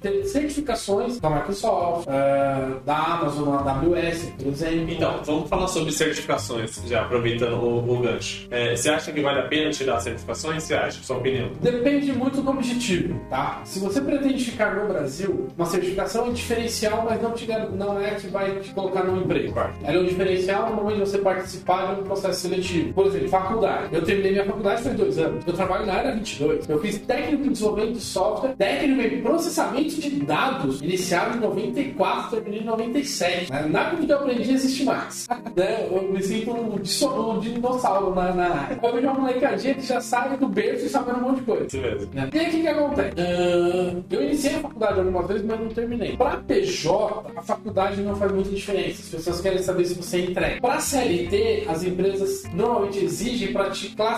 ter certificações da Microsoft, eh, da Amazon, da AWS, por exemplo. Então, vamos falar sobre certificações, já aproveitando o, o gancho. É, você acha que vale a pena tirar certificações? Você acha? Sua opinião? Depende muito do objetivo, tá? Se você pretende ficar no Brasil, uma certificação é diferencial, mas não, te, não é que vai te colocar no emprego. Ela é um diferencial no momento de você participar de um processo seletivo. Por exemplo, faculdade. Eu terminei minha faculdade faz dois anos. Eu trabalho na área há 22. Eu fiz técnico em desenvolvimento de software, técnico em processamento de dados, iniciado em 94, terminei em 97. Né? Nada do que eu aprendi existe mais. né? Eu me sinto um, dinossauro na, na área. Eu vejo uma molecadinha que já sai do berço e sabendo um monte de coisa. Isso mesmo. Né? E aí o que, que acontece? Ah, eu iniciei a faculdade algumas vezes, mas não terminei. Para PJ, a faculdade não faz muita diferença. As pessoas querem saber se você entrega. Para CLT, as empresas normalmente exigem para te classificar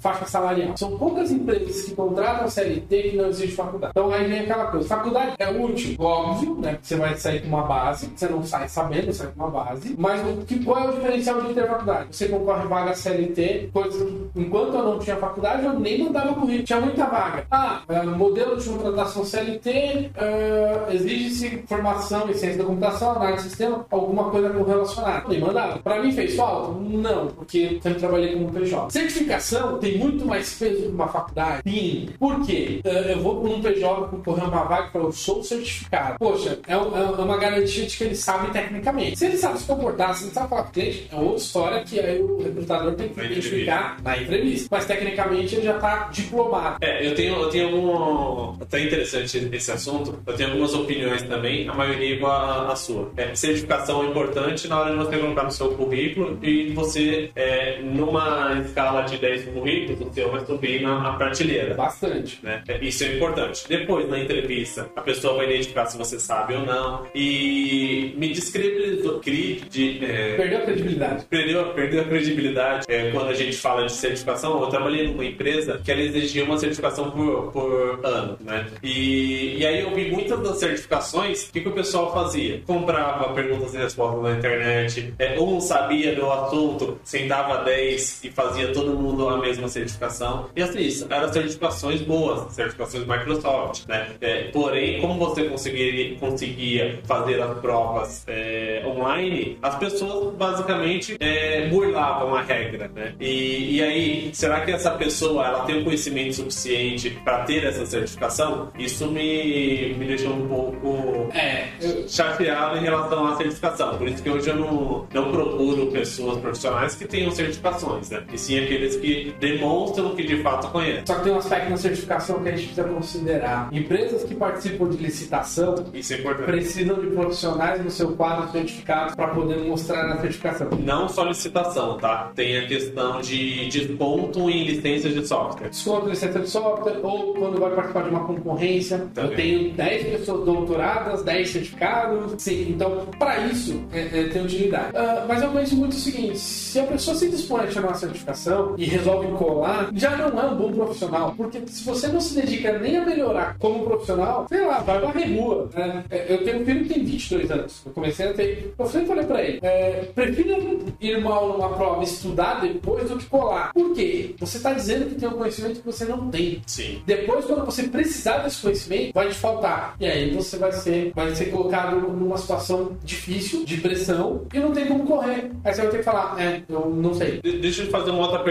faixa salarial. São poucas empresas que contratam CLT que não exigem faculdade. Então aí vem aquela coisa. Faculdade é útil, óbvio, né? Você vai sair com uma base, você não sai sabendo, sai com uma base. Mas que, qual é o diferencial de ter faculdade? Você concorre vaga CLT, coisa que enquanto eu não tinha faculdade, eu nem mandava currículo. Tinha muita vaga. Ah, é, modelo de contratação CLT, é, exige-se formação em ciência da computação, análise de sistema, alguma coisa correlacionada. Nem mandava. Pra mim fez falta? Não, porque sempre trabalhei como PJ. Certificação tem muito mais peso que uma faculdade? Sim. Por quê? É, Eu vou para um PJ concorrer a uma vaga e falo, eu sou certificado. Poxa, é, um- é uma garantia de que ele sabe tecnicamente. Se ele sabe se comportar, se ele sabe falar com o cliente, é outra história que aí o recrutador tem que identificar na entrevista. Mas tecnicamente ele já tá diplomado. É, eu tenho, eu tenho um. Até interessante esse assunto. Eu tenho algumas opiniões também, a maioria igual à, à sua. É, certificação é importante na hora de você colocar no seu currículo e você, é, numa escala de 10 currículos, o seu vai subir na, na prateleira. Bastante. né? É, Isso é importante. Depois, na entrevista, a pessoa vai identificar se você sabe ou não. E me descredibilizou. de- é, Perdeu a credibilidade. perdeu, perdeu a credibilidade é, quando a gente fala de certificação. Eu trabalhei numa empresa que ela exigia uma certificação por, por ano, né? E, e aí eu vi muitas das certificações, o que, que o pessoal fazia? Comprava perguntas e respostas na internet, é, um sabia do assunto, sentava 10 e fazia todo mundo a mesma certificação. E assim, isso eram certificações boas, certificações Microsoft, né? É, porém, como você conseguiria, conseguia fazer as provas é, online, as pessoas basicamente é, burlavam a regra, né? E, e aí, será que essa pessoa ela tem o conhecimento suficiente para ter essa certificação? Isso me, me deixou um pouco É, chateado em relação à certificação. Por isso que hoje eu não, não procuro pessoas profissionais que tenham certificações, né? E sim aqueles que demonstram que de fato conhecem. Só que tem um aspecto na certificação que a gente precisa considerar. Empresas que participam de licitação Isso é importante. precisam de profissionais no seu quadro certificados para poder mostrar na certificação. Não só licitação, tá? Tem a questão de desconto em licenças de software. Desconto em licença de software ou quando vai participar de uma concorrência. Eu tenho 10 pessoas doutoradas, 10 certificados. Sim, então, para isso, é, é, tem utilidade. Ah, mas eu penso muito o seguinte: se a pessoa se dispõe a tirar uma certificação e resolve colar, já não é um bom profissional. Porque se você não se dedica nem a melhorar como profissional, sei lá, vai varrer rua. né? É, Eu tenho um filho que tem 22 anos. Eu comecei a ter. Eu sempre falei pra ele: é, prefiro ir mal numa prova e estudar depois do que colar. Por quê? Você está dizendo que tem um conhecimento que você não tem. Sim. Depois, quando você precisar desse conhecimento, vai te faltar. E aí você vai ser, vai ser colocado numa situação difícil, de pressão, e não tem como correr. Aí você vai ter que falar, é, eu não sei. De- Deixa eu fazer uma outra pergunta.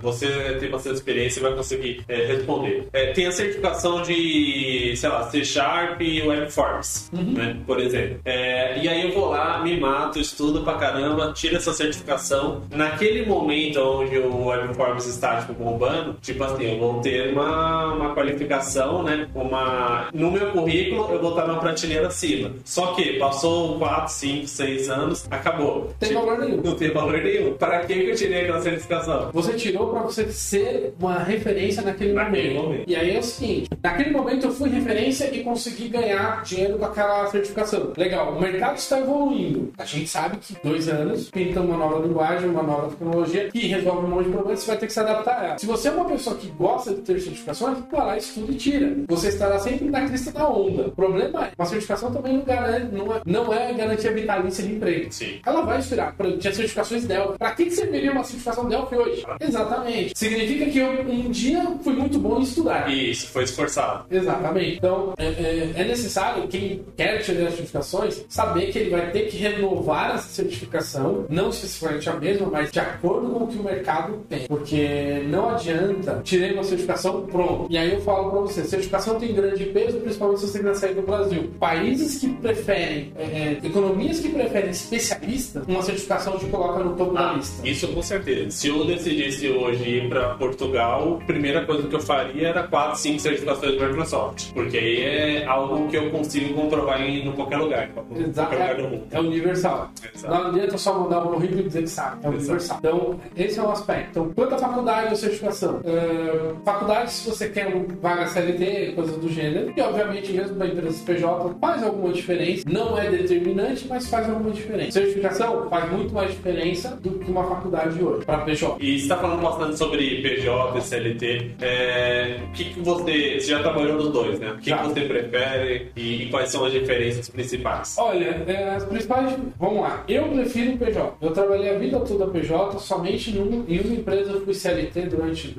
Você tem bastante experiência e vai conseguir é, responder. É, tem a certificação de, sei lá, C Sharp e Webforms, né? Por exemplo. É, e aí eu vou lá, me mato, estudo pra caramba, tiro essa certificação. Naquele momento onde o Webforms está tipo, bombando, tipo assim, eu vou ter uma, uma qualificação, né? Uma... No meu currículo, eu vou estar na prateleira acima. Só que passou 4, 5, 6 anos, acabou. Tem Tipo, valor nenhum. não tem valor nenhum. Para que eu tirei aquela certificação? Você tirou para você ser uma referência naquele, momento. momento. E aí é o seguinte: naquele momento eu fui referência e consegui ganhar dinheiro com aquela certificação. Legal, o mercado está evoluindo. A gente sabe que dois anos pinta uma nova linguagem, uma nova tecnologia que resolve um monte de problemas, você vai ter que se adaptar a ela. Se você é uma pessoa que gosta de ter certificações, vai lá, estuda e tira. Você estará sempre na crista da onda. O problema é, uma certificação também não, garante, não, é, não é garantia vitalícia de emprego. Sim. Ela vai expirar. Tinha certificações Delphi. Pra que, que serviria uma certificação Delphi hoje? Exatamente. Significa que eu um dia fui muito bom em estudar. Isso, foi esforçado. Exatamente. Então, é, é- é necessário, quem quer tirar as certificações, saber que ele vai ter que renovar essa certificação, não especificamente a mesma, mas de acordo com o que o mercado tem. Porque não adianta, tirei uma certificação, pronto. E aí eu falo pra você, certificação tem grande peso, principalmente se você quiser sair do Brasil. Países que preferem, é, é, economias que preferem especialistas, uma certificação te coloca no topo da Ah, lista. isso com certeza. Se eu decidisse hoje ir para Portugal, a primeira coisa que eu faria era 4, 5 certificações da Microsoft. Porque aí é algo que eu consigo comprovar em em qualquer lugar. Em Exato. qualquer lugar do mundo. É universal. Exato. Não adianta só mandar um currículo e dizer que sabe. É universal. Então, esse é um aspecto. Então, quanto à faculdade ou certificação? É, faculdade, se você quer um vaga CLT, coisas do gênero, e obviamente mesmo para empresas PJ, faz alguma diferença. Não é determinante, mas faz alguma diferença. Certificação faz muito mais diferença do que uma faculdade hoje, para PJ. E está falando bastante sobre PJ, CLT. É, o que, que você. Você já trabalhou nos dois, né? O que, que você prefere e, e quais são as diferenças principais? Olha, é, as principais. Vamos lá. Eu prefiro PJ. Eu trabalhei a vida toda PJ, somente num- em uma empresa eu fui CLT durante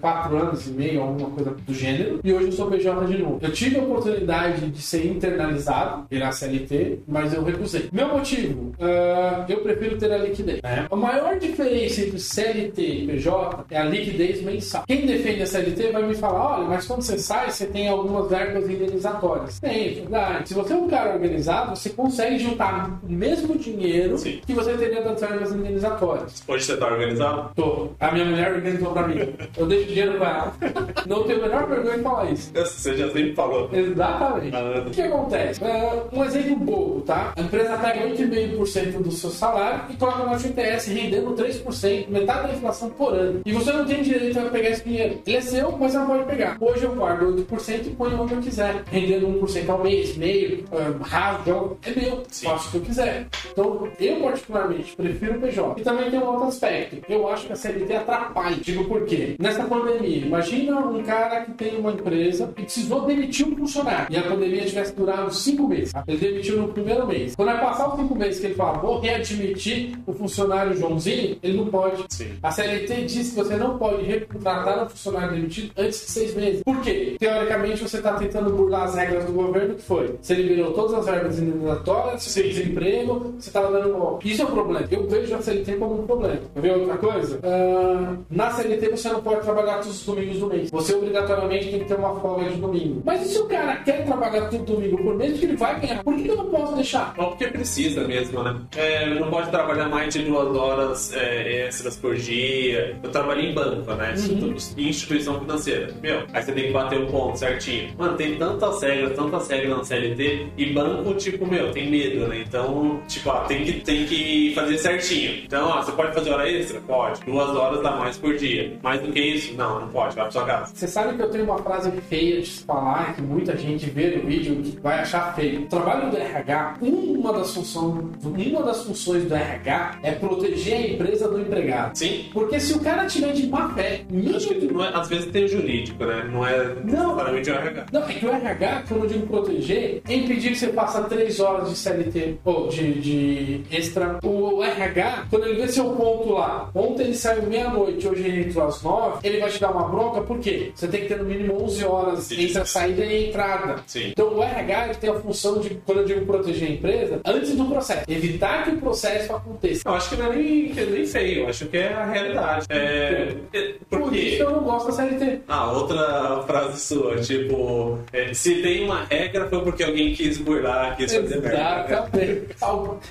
quatro anos e meio, alguma coisa do gênero. E hoje eu sou PJ de novo. Eu tive a oportunidade de ser internalizado, virar CLT, mas eu recusei. Meu motivo, ah, eu prefiro ter a liquidez. né? A maior diferença entre CLT e PJ é a liquidez mensal. Quem defende a CLT vai me falar: olha, mas quando você sai, você tem algumas verbas indenizatórias. Tem, é verdade. Se você é um cara organizado, você consegue juntar o mesmo dinheiro Sim. que você teria das verbas indenizatórias. Hoje você tá organizado? Tô. A minha mulher organizou pra mim. Eu deixo dinheiro pra ela. Não tenho a menor vergonha de falar isso. Você já sempre falou. Exatamente. Ah, O que acontece? É, um exemplo bobo, tá? A empresa pega 8,5% do seu salário e coloca no FTS rendendo 3%, metade da inflação por ano. E você não tem direito a pegar esse dinheiro. Ele é seu, mas você não pode pegar. Hoje eu guardo 8% e ponho onde eu quiser. Rendendo 1% ao mês, meio, uh, raso, é meu. Faço o que eu quiser. Então, eu particularmente prefiro o PJ. E também tem um outro aspecto. Eu acho que a CLT atrapalha. Digo por quê? Nessa pandemia, imagina um cara que tem uma empresa e precisou demitir um funcionário. E a pandemia tivesse durado 5 meses. Ele demitiu no primeiro mês. Quando vai passar os 5 meses que ele fala, vou readmitir o funcionário Joãozinho, ele não pode. Sim. A CLT diz que você não pode recontratar um funcionário demitido antes de seis meses. Por quê? Teoricamente, você está tentando burlar as regras do governo que foi. Você liberou todas as verbas indenizatórias, você fez desemprego, você estava dando golpe. Isso é um problema. Eu vejo a CLT como um problema. Quer ver outra coisa? Ah, na CLT você não pode trabalhar todos os domingos do mês. Você obrigatoriamente tem que ter uma folga de domingo. Mas e se o cara quer trabalhar todo domingo por mês, que ele vai ganhar? Por que eu não posso deixar? Não, porque precisa mesmo, né? É, não pode trabalhar mais de duas horas é, extras por dia. Eu trabalhei em banco, né? Em instituição financeira. Meu, aí você tem que bater o ponto certinho. Mano, tem tantas regras, tantas regras na CLT. E banco, tipo, meu, tem medo, né? Então, tipo, ah, tem que, tem que fazer certinho. Então, ó, você pode fazer hora extra? Pode. Duas horas dá mais por dia. Mais do que isso? Não, não pode. Vai pra sua casa. Você sabe que eu tenho uma frase feia de se falar, que muita gente vê no vídeo que vai achar feio. O trabalho do RH, uma das, funções, uma das funções do RH é proteger a empresa do empregado. Sim. Porque se o cara tiver de má fé, não é- às vezes tem o jurídico, né? Não é Não. necessariamente o RH. Não, é que o RH, quando eu digo proteger, é impedir que você faça três horas de CLT ou de, de extra. O RH, quando ele vê seu ponto lá, ontem ele saiu meia-noite, hoje ele entrou às nove, ele vai te dar uma bronca, por quê? Você tem que ter no mínimo 11 horas Sim. entre a saída e a entrada. Sim. Então o RH tem a função de, quando eu digo proteger a empresa, antes do processo, evitar que o processo aconteça. Eu acho que não é nem, é nem feio, eu acho que é a realidade. É, é- Por por isso eu não gosto da CLT. Ah, outra frase sua, tipo, é, se tem uma regra foi porque alguém quis burlar, quis fazer merda.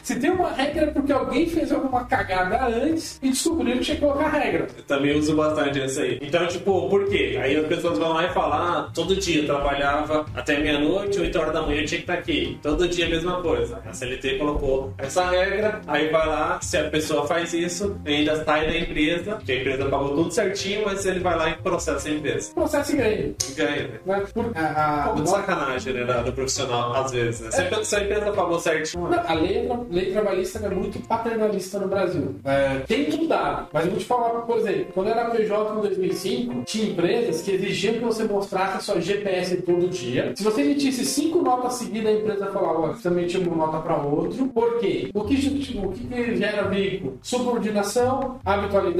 Se tem uma regra é porque alguém fez alguma cagada antes e descobriram que tinha que colocar regra. Eu também uso bastante essa aí. Então, tipo, por quê? Aí as pessoas vão lá e falam, ah, todo dia eu trabalhava até meia-noite, 8 horas da manhã eu tinha que estar aqui. Todo dia a mesma coisa. A CLT colocou essa regra, aí vai lá, se a pessoa faz isso, ainda sai da empresa, que a empresa pagou tudo certinho, mas ele vai lá e processa a empresa. Processo e ganho. Ganha, né? Por- a, a- Pouco de sacanagem, né, da- do profissional, às vezes, né? Se a- Se a empresa pagou certinho, Não, a lei, lei trabalhista é muito paternalista no Brasil. É, tem mudado. Mas eu vou te falar, por exemplo, quando eu era PJ em 2005, tinha empresas que exigiam que você mostrasse a sua GPS todo dia. Se você emitisse cinco notas seguidas, a empresa falava, olha, você emitiu uma nota para outro. Por quê? O que, o que que gera vínculo? Subordinação, habitualidade,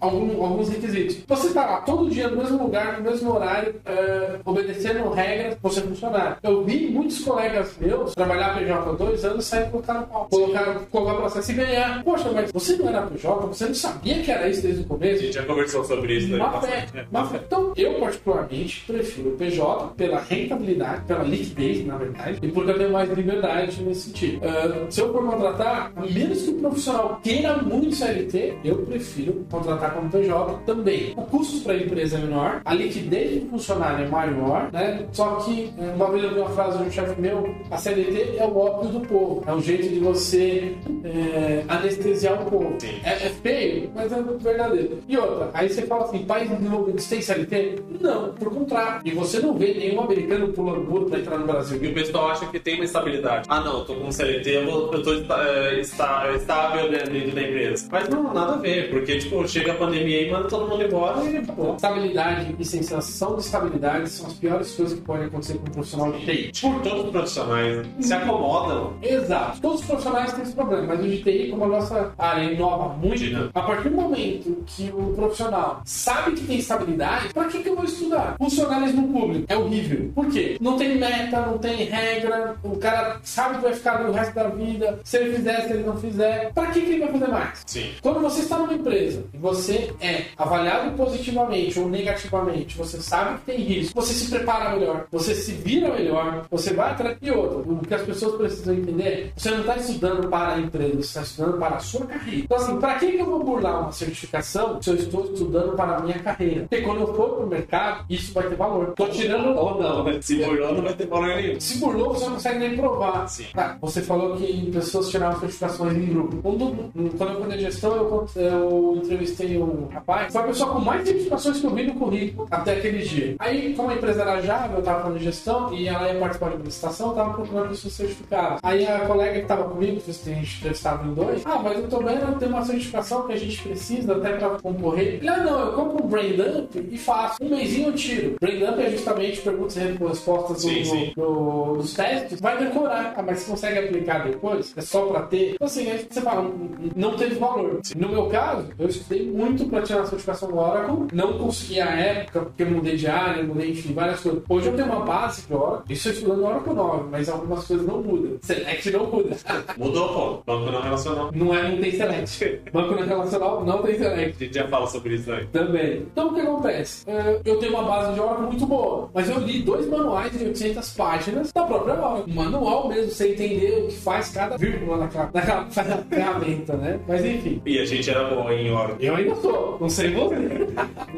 algum- alguns requisitos. Você está lá todo dia no mesmo lugar, no mesmo horário, é, obedecendo regras, você funcionário. Eu vi muitos colegas meus trabalhar PJ há dois anos e sair colocar pau. Colocar, colocar processo e ganhar. Poxa, mas você não era PJ, você não sabia que era isso desde o a começo? gente já conversou sobre isso, né? Má fé, má fé. Então, eu particularmente prefiro o PJ pela rentabilidade, pela liquidez, na verdade, e porque eu tenho mais liberdade nesse sentido. Ah, se eu for contratar, a menos que o profissional queira muito CLT, eu prefiro contratar como PJ também. O custo para a empresa é menor, a liquidez do funcionário é maior, né? Só que, eh, uma vez eu vi uma frase de um chefe meu, a CLT é o ópio do povo. É um jeito de você eh, anestesiar o povo. É, é feio, mas é verdadeiro. E outra, aí você fala assim, país desenvolvido tem CLT? Não, por contrário. E você não vê nenhum americano pulando muro para entrar no Brasil. E o pessoal acha que tem uma estabilidade. Ah, não, eu tô com CLT, eu, vou, eu tô é, estável dentro da empresa. Mas não, nada a ver, porque, tipo, chega a pandemia e manda todo mundo embora e acabou. Estabilidade e sensação de estabilidade são as piores coisas que podem acontecer com um profissional de TI. Por todos os profissionais se acomodam. Exato. Todos os profissionais têm esse problema, mas o de TI, como a nossa área inova muito, Imagina. a partir do momento que o profissional sabe que tem estabilidade, pra que, que eu vou estudar? Funcionalismo público é horrível. Por quê? Não tem meta, não tem regra, o cara sabe que vai ficar ali o resto da vida, se ele fizer, se ele não fizer, pra que, que ele vai fazer mais? Sim. Quando você está numa empresa e você é avaliado positivamente ou negativamente, você sabe que tem risco, você se prepara melhor, você se vira melhor, você vai atrás de outra. O que as pessoas precisam entender, você não está estudando para a empresa, você está estudando para a sua carreira. Então, assim, para que, eu vou burlar uma certificação se eu estou estudando para a minha carreira? Porque quando eu for para o mercado, isso vai ter valor. Estou tirando. Ou não, né? Se burlou, não vai ter valor nenhum. Se burlou, você não consegue nem provar. Sim. Ah, você falou que pessoas tiravam certificações em grupo. Um do- quando eu fui na gestão, eu, eu entrevistei um rapaz, foi a pessoa com mais certificações que eu vi no currículo até aquele dia. Aí, como a empresa era Java, eu estava falando de gestão e ela ia participar de uma licitação, eu estava procurando pessoas certificadas. Aí a colega que estava comigo, que a gente entrevistava em dois, ah, mas eu tô vendo, tem uma certificação que a gente precisa até para concorrer. Ah, não, eu compro um brain dump e faço. Um mêsinho eu tiro. Brain dump é justamente perguntas e respostas do, Sim, sim. do- dos testes, vai decorar. Ah, mas você consegue aplicar depois? É só pra ter? Então, assim, aí você fala, "Não- não teve valor. No meu caso, eu estudei muito pra tirar a certificação do Oracle, não consegui à época, porque eu mudei de área, mudei, enfim, várias coisas. Hoje eu tenho uma base de Oracle, isso eu estudando Oracle 9, mas algumas coisas não mudam. Select não muda. Mudou, pô. Banco não relacional. Não, é, não tem Select. Banco não relacional não tem Select. A gente já fala sobre isso aí. Também. Então o que acontece? É, eu tenho uma base de Oracle muito boa, mas eu li dois manuais de 800 páginas da própria Oracle. Um manual mesmo, você entender o que faz cada vírgula naquela, naquela ferramenta, né? Mas enfim. E a gente era bom em hora. Eu ainda sou, não sei você.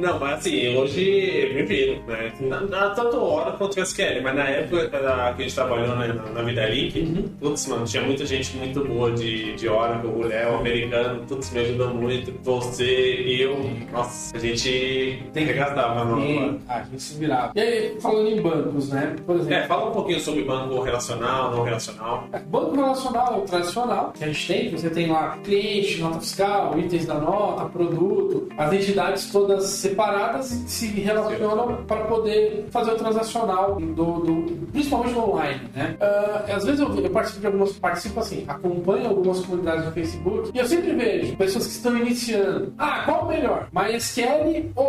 Não, mas assim, hoje eu me viro, né? Na, na- tanto hora quanto SQL, mas na época da- que a gente trabalhou né, na, na Vida Link, putz, mano, tinha muita gente muito boa de, de Oracle, o Léo, americano, putz, me ajudou muito. Você, eu, nossa, a gente Tem que- regastava no E, ah, a gente se virava. E aí, falando em bancos, né? Por exemplo, É, fala um pouquinho sobre banco relacional, não relacional. Banco relacional é tradicional que a gente tem, você tem lá cliente, nota fiscal, itens da nota, produto, as entidades todas separadas se relacionam para poder fazer o transacional do, do- principalmente no online, né? Ah, às vezes eu, eu participo de algumas, participo assim, acompanho algumas comunidades no Facebook e eu sempre vejo pessoas que estão iniciando. Ah, qual o melhor? MySQL ou,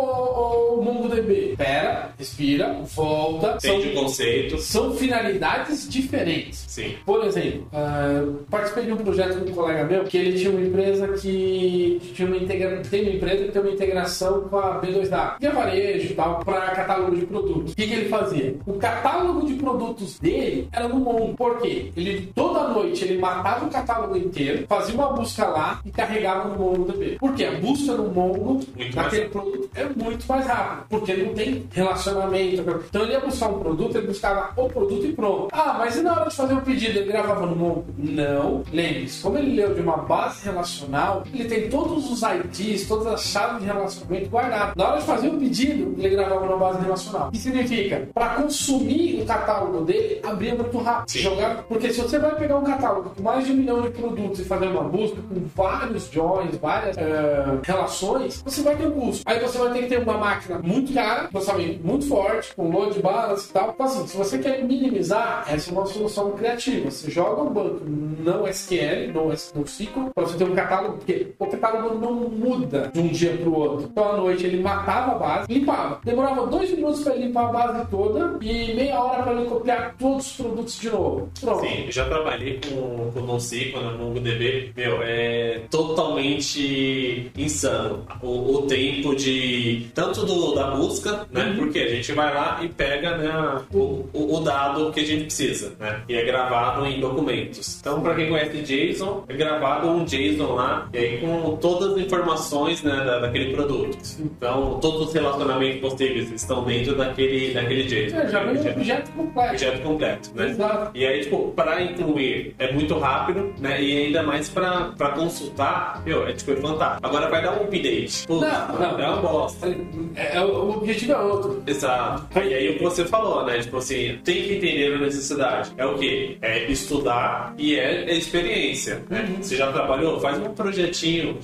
ou MongoDB? Pera, respira, volta. São, o conceito. são finalidades diferentes. Sim. Por exemplo, ah, participei de um projeto com um colega meu que ele tinha uma empresa que tinha uma integra... tem uma empresa que tem uma integração com a B2W, que é varejo e tal, para catálogo de produtos. O que, que ele fazia? O catálogo de produtos dele era no Mongo. Por quê? Ele toda noite ele matava o catálogo inteiro, fazia uma busca lá e carregava no MongoDB. Por quê? A busca no Mongo daquele produto é muito mais rápido, porque não tem relacionamento. Então ele ia buscar um produto, ele buscava o produto e pronto. Ah, mas e na hora de fazer o pedido, ele gravava no Mongo? Não. Lembre-se, como ele leu de uma base relacional, ele tem todos os IDs, todas as chaves de relacionamento guardadas. Na hora de fazer o pedido, ele gravava na base relacional. O que significa? Para consumir o catálogo dele, abria muito rápido. Sim. Jogar, porque se você vai pegar um catálogo com mais de um milhão de produtos e fazer uma busca com vários joins, várias eh, relações, você vai ter um custo. Aí você vai ter que ter uma máquina muito cara, processamento muito forte, com load balance e tal. Então, assim, se você quer minimizar, essa é uma solução criativa. Você joga um banco não SQL, não, não SQL, para você ter um catálogo, porque o catálogo não muda de um dia para o outro. Então, à noite, ele matava a base, limpava. Demorava dois minutos para limpar a base toda e meia hora para ele copiar todos os produtos de novo. Pronto. Sim, já trabalhei com, com NoSQL, no MongoDB. Meu, é totalmente insano o, o tempo de... Tanto do, da busca, né? Porque a gente vai lá e pega né, o, o, o dado que a gente precisa, né? E é gravado em documentos. Então, para quem conhece JSON, é gravado um JSON lá, e aí com todas as informações né, da- daquele produto. Então, todos os relacionamentos possíveis estão dentro daquele, daquele JSON. É, já vem um objeto completo. Objeto completo, né? Exato. E aí, tipo, pra incluir é muito rápido, né? E ainda mais pra consultar, meu, é tipo, é fantástico. Agora vai dar um update. Putz, Não, não. É uma bosta. É, é, o objetivo é outro. Exato. E aí o que você falou, né? Tipo assim, tem que entender a necessidade. É o quê? É estudar e é, é experiência. Né? Uhum. Você já trabalhou? Faz um projetinho.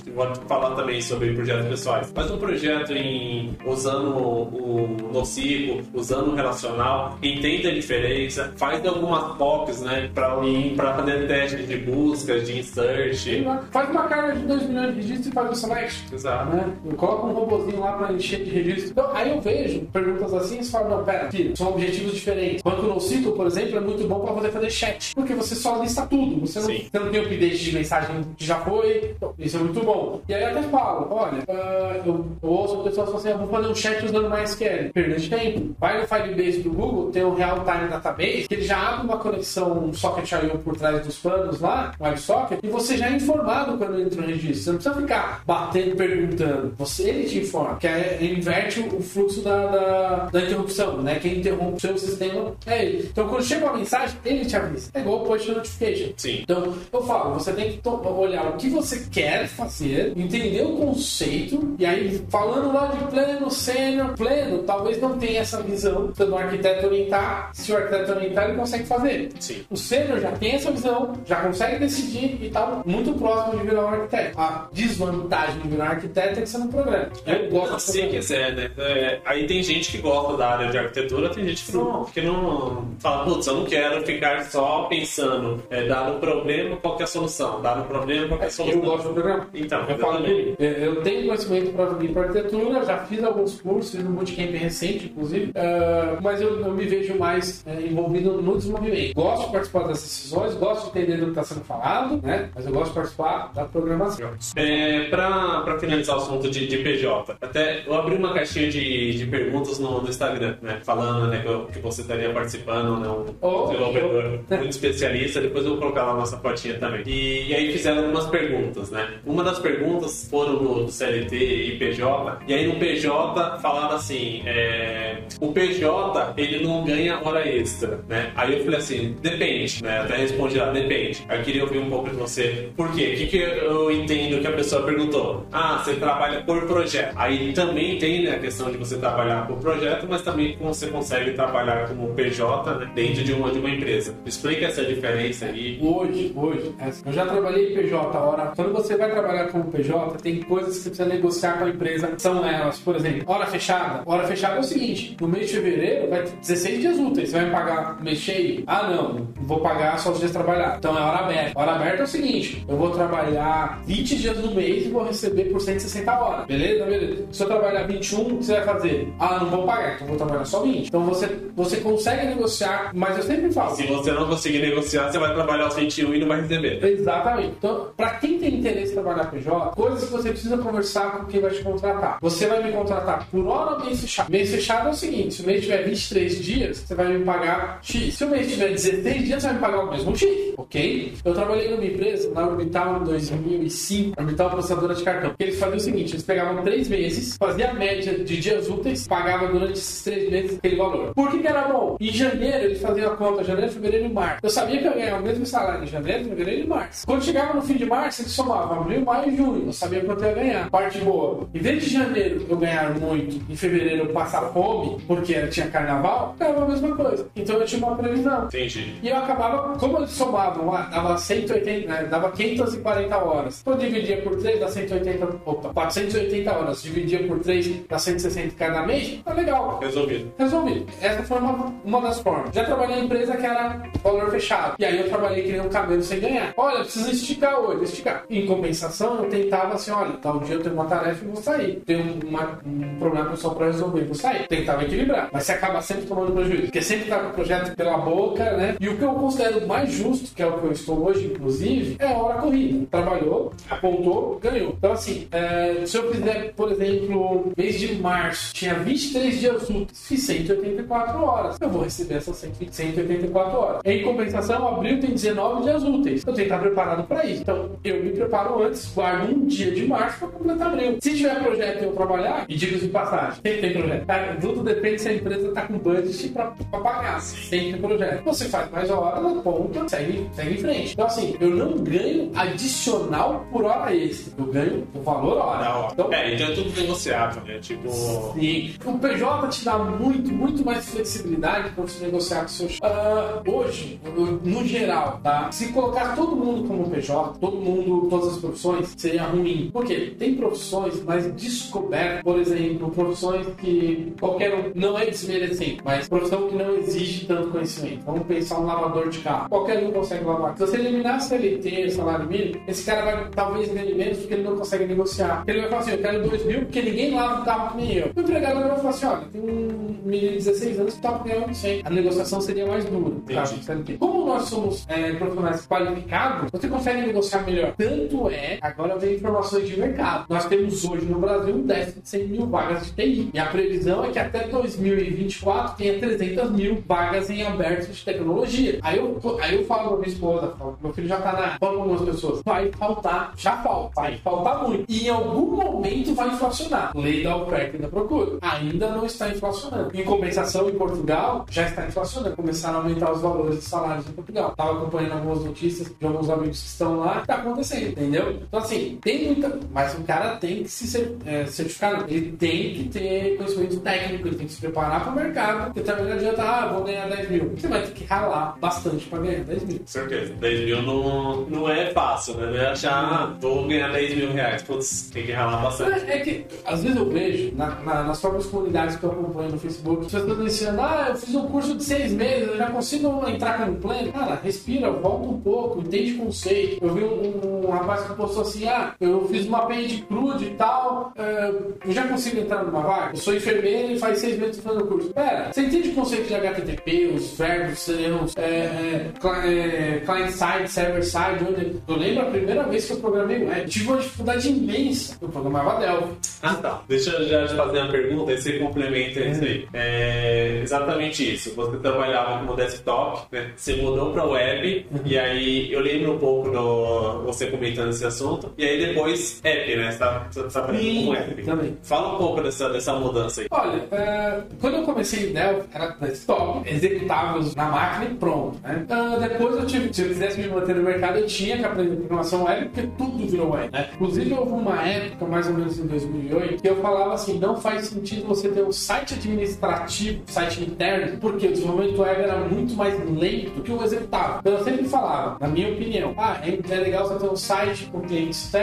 Falar também sobre projetos pessoais. Faz um projeto em usando o NoCiclo, usando o relacional, entenda a diferença, faz algumas POCs, né? Pra, pra fazer testes de busca, de insert. Faz uma carga de 2 milhões de registros e faz o select. Exato. Né? Coloca um robozinho lá pra encher de registro. Então, aí eu vejo perguntas assim e fala, não, pera, filho, são objetivos diferentes. Banco NoCycle, por exemplo, é muito bom pra poder fazer chat. Porque você só lista tudo. Você não, você não tem update de mensagem que já foi. Então, isso é muito bom. E aí eu até falo, olha, ah, eu, eu Ou as pessoas falam assim, eu vou fazer um chat usando MySQL. Perda de tempo. Vai no Firebase do Google, tem o Real Time Database, que ele já abre uma conexão Socket I.O. por trás dos panos lá, WebSocket, e você já é informado quando entra no registro. Você não precisa ficar batendo, perguntando. Você, ele te informa, que é, inverte o fluxo da, da, da, interrupção, né? Quem interrompe o seu sistema é ele. Então, quando chega uma mensagem, ele te avisa. É igual o push notification. Sim. Então, eu falo, você tem que olhar o que você quer fazer, entender o conceito, e aí, falando lá de pleno, sênior, pleno, talvez não tenha essa visão. Quando o arquiteto orientar, se o arquiteto orientar, ele consegue fazer. Sim. O sênior já tem essa visão, já consegue decidir e tá muito próximo de virar um arquiteto. A desvantagem de virar um arquiteto é que você não programa. Eu gosto assim, que é, né? É, aí tem gente que gosta da área de arquitetura, tem gente que não, que não fala, putz, eu não quero ficar só pensando, é, dado um problema, qual é a solução? Dado um problema, qual é a solução? Eu gosto do programa. Então, falo também. Eu tenho conhecimento para vir para arquitetura, já fiz alguns cursos, fiz um bootcamp recente, inclusive, uh, mas eu, eu, me vejo mais uh, envolvido no desenvolvimento. Gosto de participar das decisões, gosto de entender do que está sendo falado, né? Mas eu gosto de participar da programação. É, para finalizar o assunto de, de, PJ, até eu abri uma caixinha de, de perguntas no, no, Instagram, né? Falando né, que, que você estaria participando, né? Um oh, desenvolvedor oh. muito especialista. Depois eu vou colocar lá a nossa fotinha também. E, e, aí fizeram algumas perguntas, né? Uma das perguntas foram do, do CLT e PJ. E aí no PJ falaram assim: é, o PJ ele não ganha hora extra, né? Aí eu falei assim: depende, né? Até respondi lá: depende. Eu queria ouvir um pouco de você. Por quê? O que, que eu entendo que a pessoa perguntou? Ah, você trabalha por projeto. Aí também tem né, a questão de você trabalhar por projeto, mas também você consegue trabalhar como PJ né, dentro de uma, de uma empresa. Explica essa diferença aí. Hoje, hoje, eu já trabalhei PJ. Hora, quando você vai trabalhar como PJ, tem coisas que você precisa negociar com a empresa. São elas, por exemplo, hora fechada. Hora fechada é o seguinte: no mês de fevereiro vai ter 16 dias úteis. Você vai me pagar mês cheio? Ah, não, vou pagar só os dias trabalhados. Então é hora aberta. Hora aberta é o seguinte: eu vou trabalhar 20 dias no mês e vou receber por 160 horas. Beleza? Beleza. Se eu trabalhar 21, o que você vai fazer? Ah, não vou pagar, então vou trabalhar só 20. Então você, você consegue negociar, mas eu sempre falo. Se você não conseguir negociar, você vai trabalhar os 21 e não vai receber. Exatamente. Então, para quem tem interesse em trabalhar PJ, coisas que você precisa conversar com quem vai te contratar. Você vai me contratar por hora ou mês fechado? Mês fechado é o seguinte: se o mês tiver 23 dias, você vai me pagar X. Se o mês tiver 16 dias, você vai me pagar o mesmo X. Ok? Eu trabalhei numa empresa, na Orbital, em 2005, Orbital processadora de cartão. Eles faziam o seguinte: eles pegavam três meses, fazia a média de dias úteis, pagava durante esses três meses aquele valor. Por que, que era bom? Em janeiro, eles faziam a conta janeiro, fevereiro e março. Eu sabia que eu ganhava o mesmo salário em janeiro, fevereiro e março. Quando chegava no fim de março, eles somavam abril, maio e junho. Eu sabia quanto eu ia ganhar. Parte boa. Em vez de janeiro eu ganhar muito, em fevereiro eu passar fome, porque tinha carnaval, era a mesma coisa. Então eu tinha uma previsão. Entendi. E eu acabava, como eles somavam lá, dava 180, né, dava 540 horas. Então eu dividia por 3, dá 180, opa, 480 horas. Dividia por 3, dá 160 cada mês. Tá legal. Resolvido. Resolvido. Essa foi uma, uma das formas. Já trabalhei em empresa que era valor fechado. E aí eu trabalhei que nem um cabelo sem ganhar. Olha, precisa esticar hoje, esticar. Em compensação, eu tentava assim, olha, tal dia eu tenho uma tarefa e vou sair. Uma, um problema pessoal para resolver, vou sair. Tentava equilibrar. Mas você acaba sempre tomando prejuízo. Porque sempre tá com o projeto pela boca, né? E o que eu considero mais justo, que é o que eu estou hoje, inclusive, é a hora corrida. Trabalhou, apontou, ganhou. Então, assim, é, se eu fizer, por exemplo, mês de março, tinha 23 dias úteis, fiz 184 horas. Eu vou receber essas 184 horas. Em compensação, abril tem 19 dias úteis. Eu tenho que estar preparado para isso. Então, eu me preparo antes, guardo um dia de março para completar abril. Se tiver projeto eu trabalhar, e digo de passagem, sempre tem projeto. Tá? Tudo depende se a empresa está com budget para pagar. Sempre tem projeto. Você faz mais horas, aponta, segue, segue em frente. Então, assim, eu não ganho adicional por hora extra. Eu ganho o valor hora. Então, é, então é tudo negociável, né? Tipo. Sim. O PJ te dá muito, muito mais flexibilidade para você negociar com seus. Uh, hoje, no geral, tá? Se colocar todo mundo como PJ, todo mundo, todas as profissões, seria ruim. Por quê? Tem profissões mais descobertas, por exemplo, profissões que qualquer um não é desmerecendo, mas profissão que não exige tanto conhecimento. Vamos pensar um lavador de carro. Qualquer um consegue lavar. Se você eliminar CLT, salário mínimo, esse cara vai talvez ganhar menos porque ele não consegue negociar. Ele vai falar assim: eu quero 2 mil porque ninguém lava o carro que nem eu. O empregado vai falar assim: olha, tem um menino de 16 anos que tá ganhando 100. A negociação seria mais dura. Tá? Como nós somos é, profissionais qualificados, você consegue negociar melhor. Tanto é, agora vem informações de mercado. Nós temos hoje no Brasil um déficit de 100 mil vagas de TI. E a previsão é que até 2024 tenha 300 mil vagas em aberto de tecnologia. Aí eu, aí eu falo pra minha esposa, falo, meu filho já tá na. Falo algumas pessoas, vai faltar, já falta, vai faltar muito. E em algum momento vai inflacionar. Lei da oferta e da procura. Ainda não está inflacionando. Em compensação, em Portugal, já está inflacionando. Começaram a aumentar os valores dos salários em Portugal. Tava acompanhando algumas notícias de alguns amigos que estão lá, tá acontecendo, entendeu? Então, assim, tem muita. Mas o cara tem que se é, certificar, ele tem que ter conhecimento técnico, ele tem que se preparar para o mercado, porque também não adianta, ah, vou ganhar 10 mil. Você vai ter que ralar bastante para ganhar 10 mil. Com certeza. 10 mil não, não é fácil, né? Não é achar, ah, vou ganhar 10 mil reais. Putz, tem que ralar bastante. É, é que, às vezes eu vejo, na, na, nas próprias comunidades que eu acompanho no Facebook, as pessoas dizendo, ah, eu fiz um curso de 6 meses, eu já consigo entrar com o plano. Cara, respira, volta um pouco, entende conceito. Eu vi um, um rapaz que postou assim, ah, eu fiz uma page crude e tal, uh, eu já consigo entrar numa vaga? Eu sou enfermeiro e faz seis meses fazendo curso. Pera, você entende o conceito de HTTP, os verbos, os é, é, é, client-side, server-side? Onde... Eu lembro a primeira vez que eu programei web. tive uma dificuldade imensa. Eu programava Delphi. Ah, tá. Deixa eu já te fazer uma pergunta e você complementa isso aí. É exatamente isso. Você trabalhava como desktop, né? você mudou para web, e aí eu lembro um pouco do você comentando esse assunto, e aí depois app, né? Você tá, você tá trabalhando com app. Também. Fala um pouco dessa, dessa mudança aí. Olha, uh, quando eu comecei em Dell, era desktop, executáveis na máquina e pronto. Né? Uh, depois eu tive, se eu quisesse me manter no mercado, eu tinha que aprender programação web, porque tudo virou web. Né? Inclusive, houve uma época, mais ou menos em 2008, que eu falava assim: não faz sentido você ter um site administrativo, site interno, porque o desenvolvimento web era muito mais lento que o executável. Então eu sempre falava, na minha opinião, ah, é legal você ter um site com cliente externo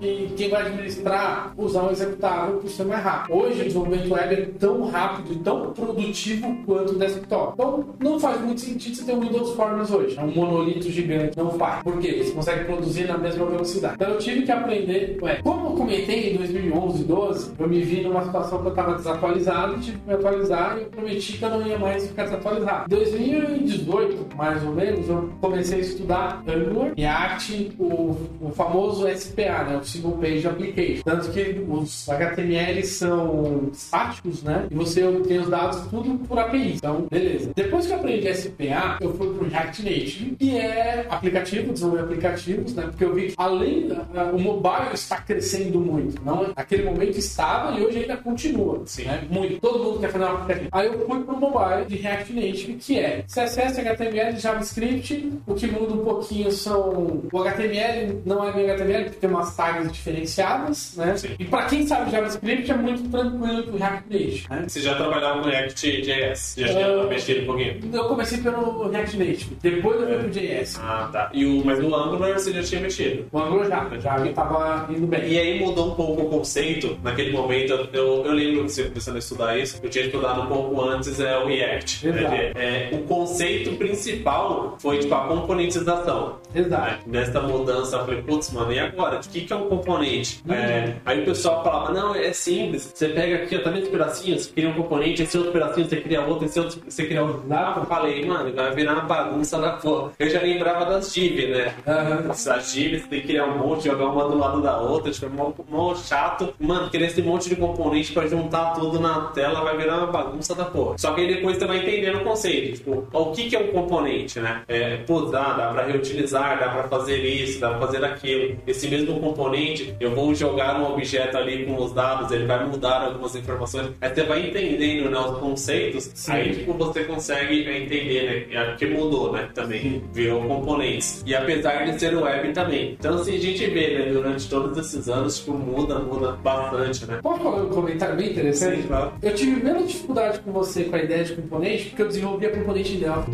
e quem vai administrar usar um executável por ser mais rápido. Hoje o desenvolvimento web é tão rápido e tão produtivo quanto o desktop. Então não faz muito sentido você ter um Windows Forms hoje. É um monolito gigante. Não faz. Por quê? Você consegue produzir na mesma velocidade. Então eu tive que aprender. Ué, como eu comentei em 2011, 12, eu me vi numa situação que eu estava desatualizado, tive que me atualizar e eu prometi que eu não ia mais ficar desatualizado. Em 2018, mais ou menos, eu comecei a estudar Angular, React, o, o famoso SPA, né? O Single Page Application. Tanto que os HTML são estáticos, né? E você obtém os dados tudo por API. Então, beleza. Depois que eu aprendi SPA, eu fui pro React Native, que é aplicativo, desenvolver aplicativos, né? Porque eu vi que além da, o mobile está crescendo muito. Não, naquele momento estava e hoje ainda continua. Sim. Né? Muito. Todo mundo quer fazer um aplicativo. Aí eu fui pro mobile de React Native, que é CSS, HTML, JavaScript. O que muda um pouquinho são o HTML, não é bem HTML, porque tem umas tags diferenciadas, né? Sim. E para quem sabe JavaScript é muito tranquilo com o React Native. Né? Você já trabalhava com React.js? Já tinha uh, mexido um pouquinho? Eu comecei pelo React Native, depois eu fui pro JS. Ah, tá. E o, mas no Angular você já tinha mexido? O Angular já, já estava indo bem. E aí mudou um pouco o conceito, naquele momento, eu, eu lembro que você começando a estudar isso, eu tinha estudado um pouco antes é o React. Exato. Né? É, o conceito principal foi tipo a componentização. Exato. Né? Nessa mudança, eu falei, putz, mano, e agora? O que, que é um componente? Uhum. É, aí o pessoal falava, não, é simples. Você pega aqui, ó, tá vendo pedacinhos? Você cria um componente, esse outro pedacinho você cria outro, esse outro você cria outro. Ah, eu falei, mano, vai virar uma bagunça da porra. Eu já lembrava das div, né? Uhum. As div, você tem que criar um monte, jogar uma do lado da outra, tipo, é mó, mó chato. Mano, querer esse monte de componente pra juntar tudo na tela vai virar uma bagunça da porra. Só que aí depois você vai entendendo o conceito. Tipo, o que, que é um componente, né? É, pô, dá, dá pra reutilizar, dá pra fazer isso, dá pra fazer aquilo. Esse mesmo componente, eu vou jogar um objeto ali com os dados, ele vai mudar algumas informações. Aí você vai entendendo né, os conceitos, Sim. aí tipo, você consegue entender, né? Que mudou, né? Também Sim. virou componentes. E apesar de ser web também. Então, assim, a gente vê, né, durante todos esses anos, tipo, muda, muda bastante, né? Posso falar um comentário bem interessante? Sim, claro. Eu tive menos dificuldade com você com a ideia de componente, porque eu desenvolvia componente em Delphi.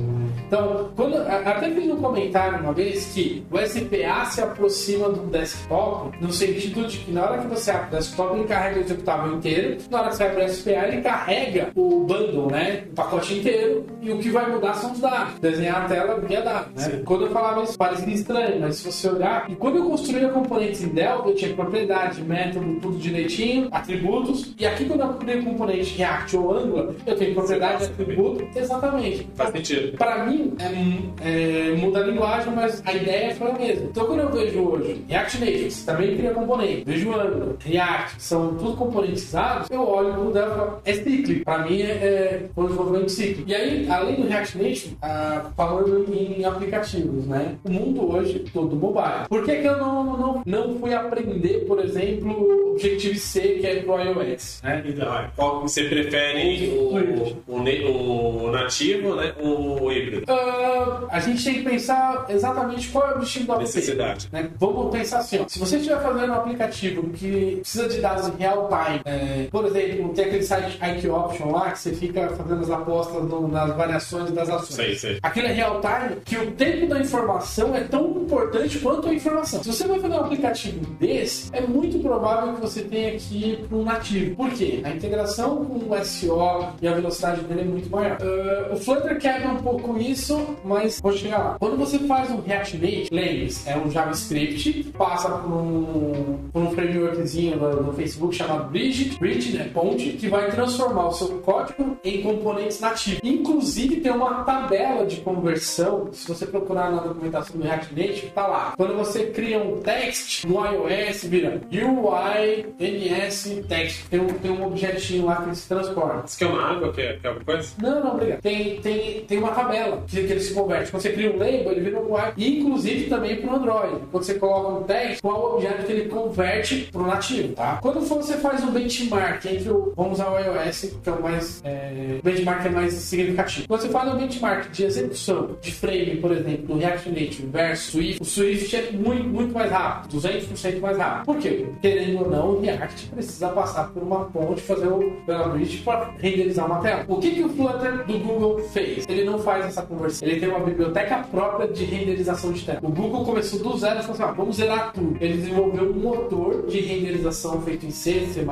Então, quando, até fiz um comentário uma vez que o SPA se aproxima do desktop, no sentido de que na hora que você abre o desktop, ele carrega o executável inteiro, na hora que você abre o SPA, ele carrega o bundle, né? O pacote inteiro, e o que vai mudar são os dados. Desenhar a tela via dados, né? Quando eu falava isso, parecia estranho, mas se você olhar, e quando eu construía componentes em Delphi, eu tinha propriedade, método, tudo direitinho, atributos, e aqui quando eu criei componente React ou Angular, eu tenho propriedade, atributo, exatamente. Faz sentido. Para pra é, é, muda a linguagem, mas a ideia foi a mesma. Então, quando eu vejo hoje React Native, também cria componente, vejo Angular, React, que são tudo componentizados, eu olho pro Dell e falo, é cíclico. Pra mim, é, é um desenvolvimento cíclico. E aí, além do React Native, ah, falando em aplicativos, né? O mundo hoje todo mobile. Por que, que eu não, não, não fui aprender, por exemplo, Objective-C, que é pro iOS? Né? Então, qual você prefere o, o, o nativo, né? O híbrido? Uh, a gente tem que pensar exatamente qual é o destino do Necessidade. Né? Vamos pensar assim, ó. se você estiver fazendo um aplicativo que precisa de dados em real time, é, por exemplo, tem aquele site IQ Option lá que você fica fazendo as apostas no, nas variações das ações. Sei, sei. Aquilo é real time que o tempo da informação é tão importante quanto a informação. Se você vai fazer um aplicativo desse, é muito provável que você tenha que ir para um nativo. Por quê? A integração com o SO e a velocidade dele é muito maior. Uh, o Flutter quebra um pouco isso, mas vou chegar lá. Quando você faz um React Native, lembre-se, é um JavaScript, passa por um, por um frameworkzinho no, no Facebook chamado Bridge, Bridge, né, ponte, que vai transformar o seu código em componentes nativos. Inclusive tem uma tabela de conversão, se você procurar na documentação do React Native, tá lá. Quando você cria um text no iOS, vira UI NS text. Tem um, tem um objetinho lá que se transforma. Isso que é uma água, que é, que é alguma coisa? Não, não, obrigado. Tem, tem, tem uma tabela que, ele se converte. Quando você cria um label, ele vira um UI. Inclusive também para o Android. Quando você coloca um text, qual objeto que ele converte para o nativo, tá? Quando você faz um benchmark entre o, vamos usar o iOS, que é o mais, é, o benchmark é mais significativo. Quando você faz um benchmark de execução de frame, por exemplo, do React Native versus Swift, o Swift é muito, muito mais rápido, 200% mais rápido. Por quê? Querendo ou não, o React precisa passar por uma ponte, fazer o pela bridge para renderizar uma tela. O que, que o Flutter do Google fez? Ele não faz essa conversão. Ele tem uma biblioteca própria de renderização de tela. O Google começou do zero e falou assim: ah, vamos zerar tudo. Ele desenvolveu um motor de renderização feito em C, C++,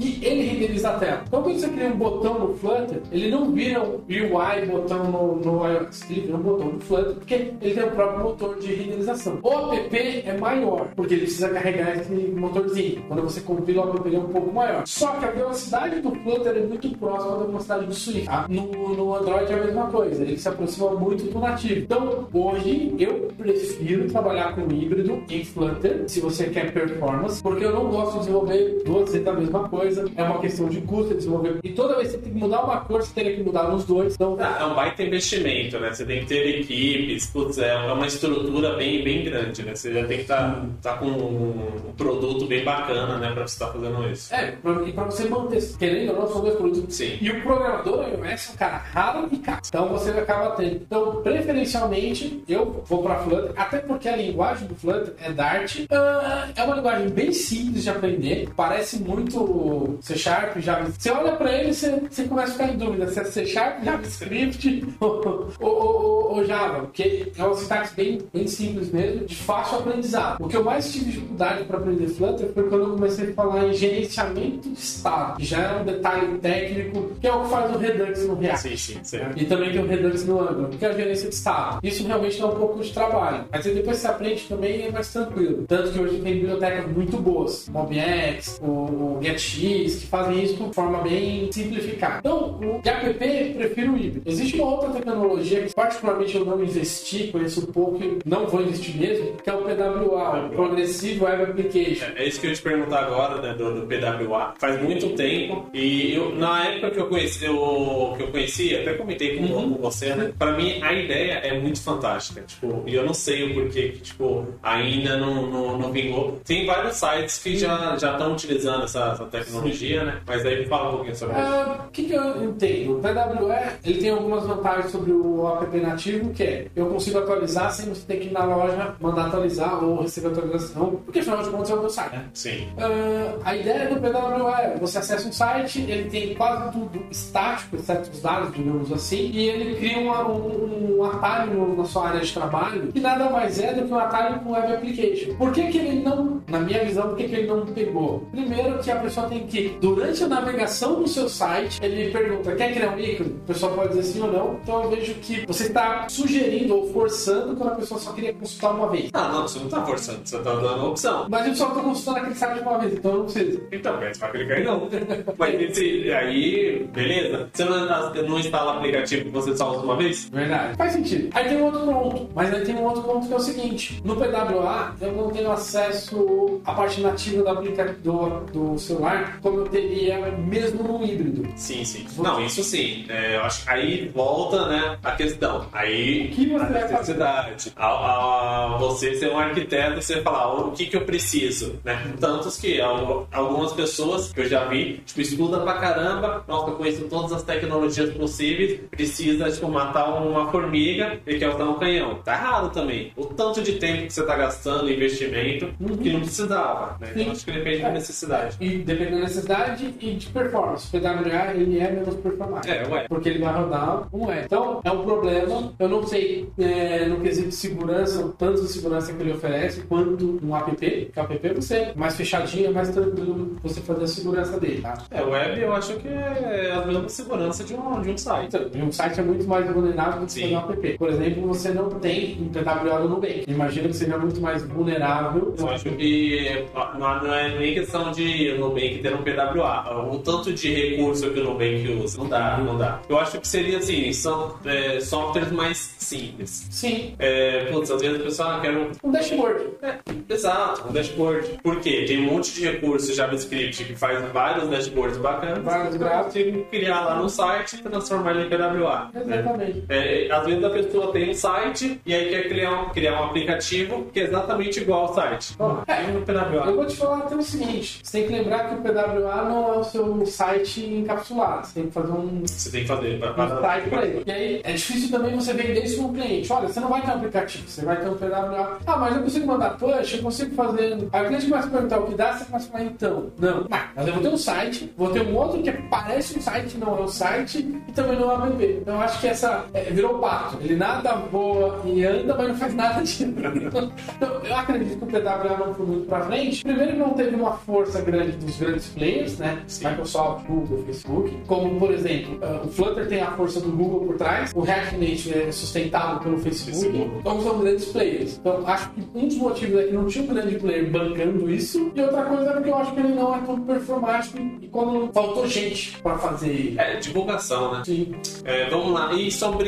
e ele renderiza a tela. Então, quando você cria um botão no Flutter, ele não vira um UI botão no, no iOS. Ele vira um botão no Flutter, porque ele tem o próprio motor de renderização. O app é maior, porque ele precisa carregar esse motorzinho. Quando você compila o app, ele é um pouco maior. Só que a velocidade do Flutter é muito próxima da velocidade do Swift. Ah, no, no Android é a mesma coisa, ele se aproxima muito do nativo. Então, hoje, eu prefiro trabalhar com híbrido em Flutter, se você quer performance, porque eu não gosto de desenvolver duas vezes a mesma coisa. É uma questão de custo desenvolver. E toda vez que você tem que mudar uma cor, você teria que mudar nos dois. Então, ah, é um baita investimento, né? Você tem que ter equipes, putz, é uma estrutura bem, bem grande, né? Você já tem que estar tá, tá com um produto bem bacana, né? Pra você estar tá fazendo isso. É, pra, e pra você manter, querendo ou não, são dois produtos. Sim. E o programador iOS é um cara raro e caro. Então você acaba tendo. Então, preferencialmente, eu vou pra Flutter, até porque a linguagem do Flutter é Dart. Uh, é uma linguagem bem simples de aprender. Parece muito C Sharp, JavaScript. Você olha pra ele e você, você começa a ficar em dúvida se é C Sharp, JavaScript ou, ou, ou, ou Java. Porque é um sintaxe bem, bem simples mesmo, de fácil aprendizado. O que eu mais tive dificuldade para aprender Flutter foi quando eu comecei a falar em gerenciamento de estado, que já é um detalhe técnico, que é o que faz o Redux no React. Sim, sim, sim. E também tem o Redux no Angular, que é a gerência de estado. Isso realmente dá um pouco de trabalho. Mas depois você aprende também é mais tranquilo. Tanto que hoje tem bibliotecas muito boas, MobX, o, o GetX, que fazem isso de forma bem simplificada. Então, o app, prefiro o híbrido. Existe uma outra tecnologia que particularmente eu não investi, conheço pouco e não vou investir mesmo, que é o PWA, o Progressive Web Application. É isso que eu te perguntar agora, né, do, do PWA. Faz muito tempo e eu, na época que eu conheci, eu, que eu conheci, até comentei com, Uhum. com você, né? Pra mim a ideia é muito fantástica. Tipo, e eu não sei o porquê que, tipo, ainda não, não, não vingou. Tem vários sites que já já estão utilizando essa, essa tecnologia, né? Mas aí me fala um pouquinho sobre isso. Ah, O que, que eu entendo? O PWE ele tem algumas vantagens sobre o app nativo, que é eu consigo atualizar sem você ter que ir na loja mandar atualizar ou receber atualização, porque afinal de contas é o meu site, né? Sim. Ah, a ideia do PWE é você acessa um site, ele tem quase tudo estático, exceto os dados, digamos assim, e ele cria uma- um, um atalho no- na sua área de trabalho que nada mais é do que um atalho com web application. Por que, que ele não, na minha visão, por que, que ele não pegou? Primeiro que a pessoa tem que, durante a navegação do seu site, ele pergunta, quer criar um ícone? O pessoal pode dizer sim ou não. Então eu vejo que você está sugerindo ou forçando quando a pessoa só queria consultar uma vez. Ah, não, você não tá forçando, você tá dando a opção. Mas eu só estou consultando aquele site uma vez, então não precisa. Então, mas vai clicar em não. Mas aí, beleza. Você não, não instala aplicativo que você só usa uma vez? Verdade. Faz sentido. Aí tem um outro ponto. Mas aí tem um outro ponto que é o seguinte: no PWA eu não tenho acesso à parte nativa do aplicativo do celular como eu teria mesmo no híbrido. Sim, sim. Não, isso sim. É, eu acho que aí volta, né, a questão. Aí que você a necessidade. A, você ser um arquiteto, você falar o que, que eu preciso, né? Tantos que al- algumas pessoas que eu já vi, tipo, estuda pra caramba, nossa, eu conheço todas as tecnologias possíveis, precisa, tipo, matar uma formiga e quer usar um canhão. Tá errado também. O tanto de tempo que você tá gastando, investimento, que não precisava, né? Então acho que depende da necessidade. E dependendo da necessidade e de performance. O PWA ele é menos performático. É, ué. Porque ele vai rodar um web. Então, é um problema. Eu não sei é, no quesito de segurança, o tanto de segurança que ele oferece, quanto um app. Que o app você é mais fechadinho, é mais tranquilo você fazer a segurança dele, tá? É, web eu acho que é a mesma segurança de um, de um site. Então, um site é muito mais vulnerável um app. Por exemplo, você não tem um PWA no Nubank. Imagina que seja muito mais vulnerável. Eu acho que não, é nem questão de Nubank ter um PWA. O tanto de recurso que o Nubank usa, não dá, não dá. Eu acho que seria assim, são é, softwares mais simples. Sim, É, putz, às vezes o pessoal ah, quer um um dashboard. É, exato, um dashboard. Por quê? Tem um monte de recursos JavaScript que faz vários dashboards bacanas. Vários Eu gráficos. criar lá no site e transformar ele em PWA. né? É, às vezes a pessoa tem um site e aí quer criar um, criar um aplicativo que é exatamente igual ao site. Ó, É, no PWA. Eu vou te falar até o seguinte: você tem que lembrar que o PWA não é o seu site encapsulado. Você tem que fazer um Você tem que fazer para um site para ele. E aí é difícil também você vender isso para um cliente. Olha, você não vai ter um aplicativo, você vai ter um PWA. Ah, mas eu consigo mandar push, eu consigo fazer. Aí o cliente começa a perguntar o que dá, você começa a falar, então. Não, mas mas eu vou ter um site, vou ter um outro que parece um site, não é um site, e também não é um app. Então eu acho que essa é, virou pato. Ele nada voa e anda, mas não faz nada de Então, eu acredito que o PWA não foi muito pra frente. Primeiro que não teve uma força grande dos grandes players, né? Sim. Microsoft, Google, Facebook. Como, por exemplo, ah, o Flutter tem a força do Google por trás, o React Native é sustentado pelo Facebook. Facebook. Então são grandes players. Então acho que um dos motivos é que não tinha um grande player bancando isso. E outra coisa é porque eu acho que ele não é tão performático e quando faltou gente pra fazer. É, divulgação, né? Sim. É, vamos lá. E sobre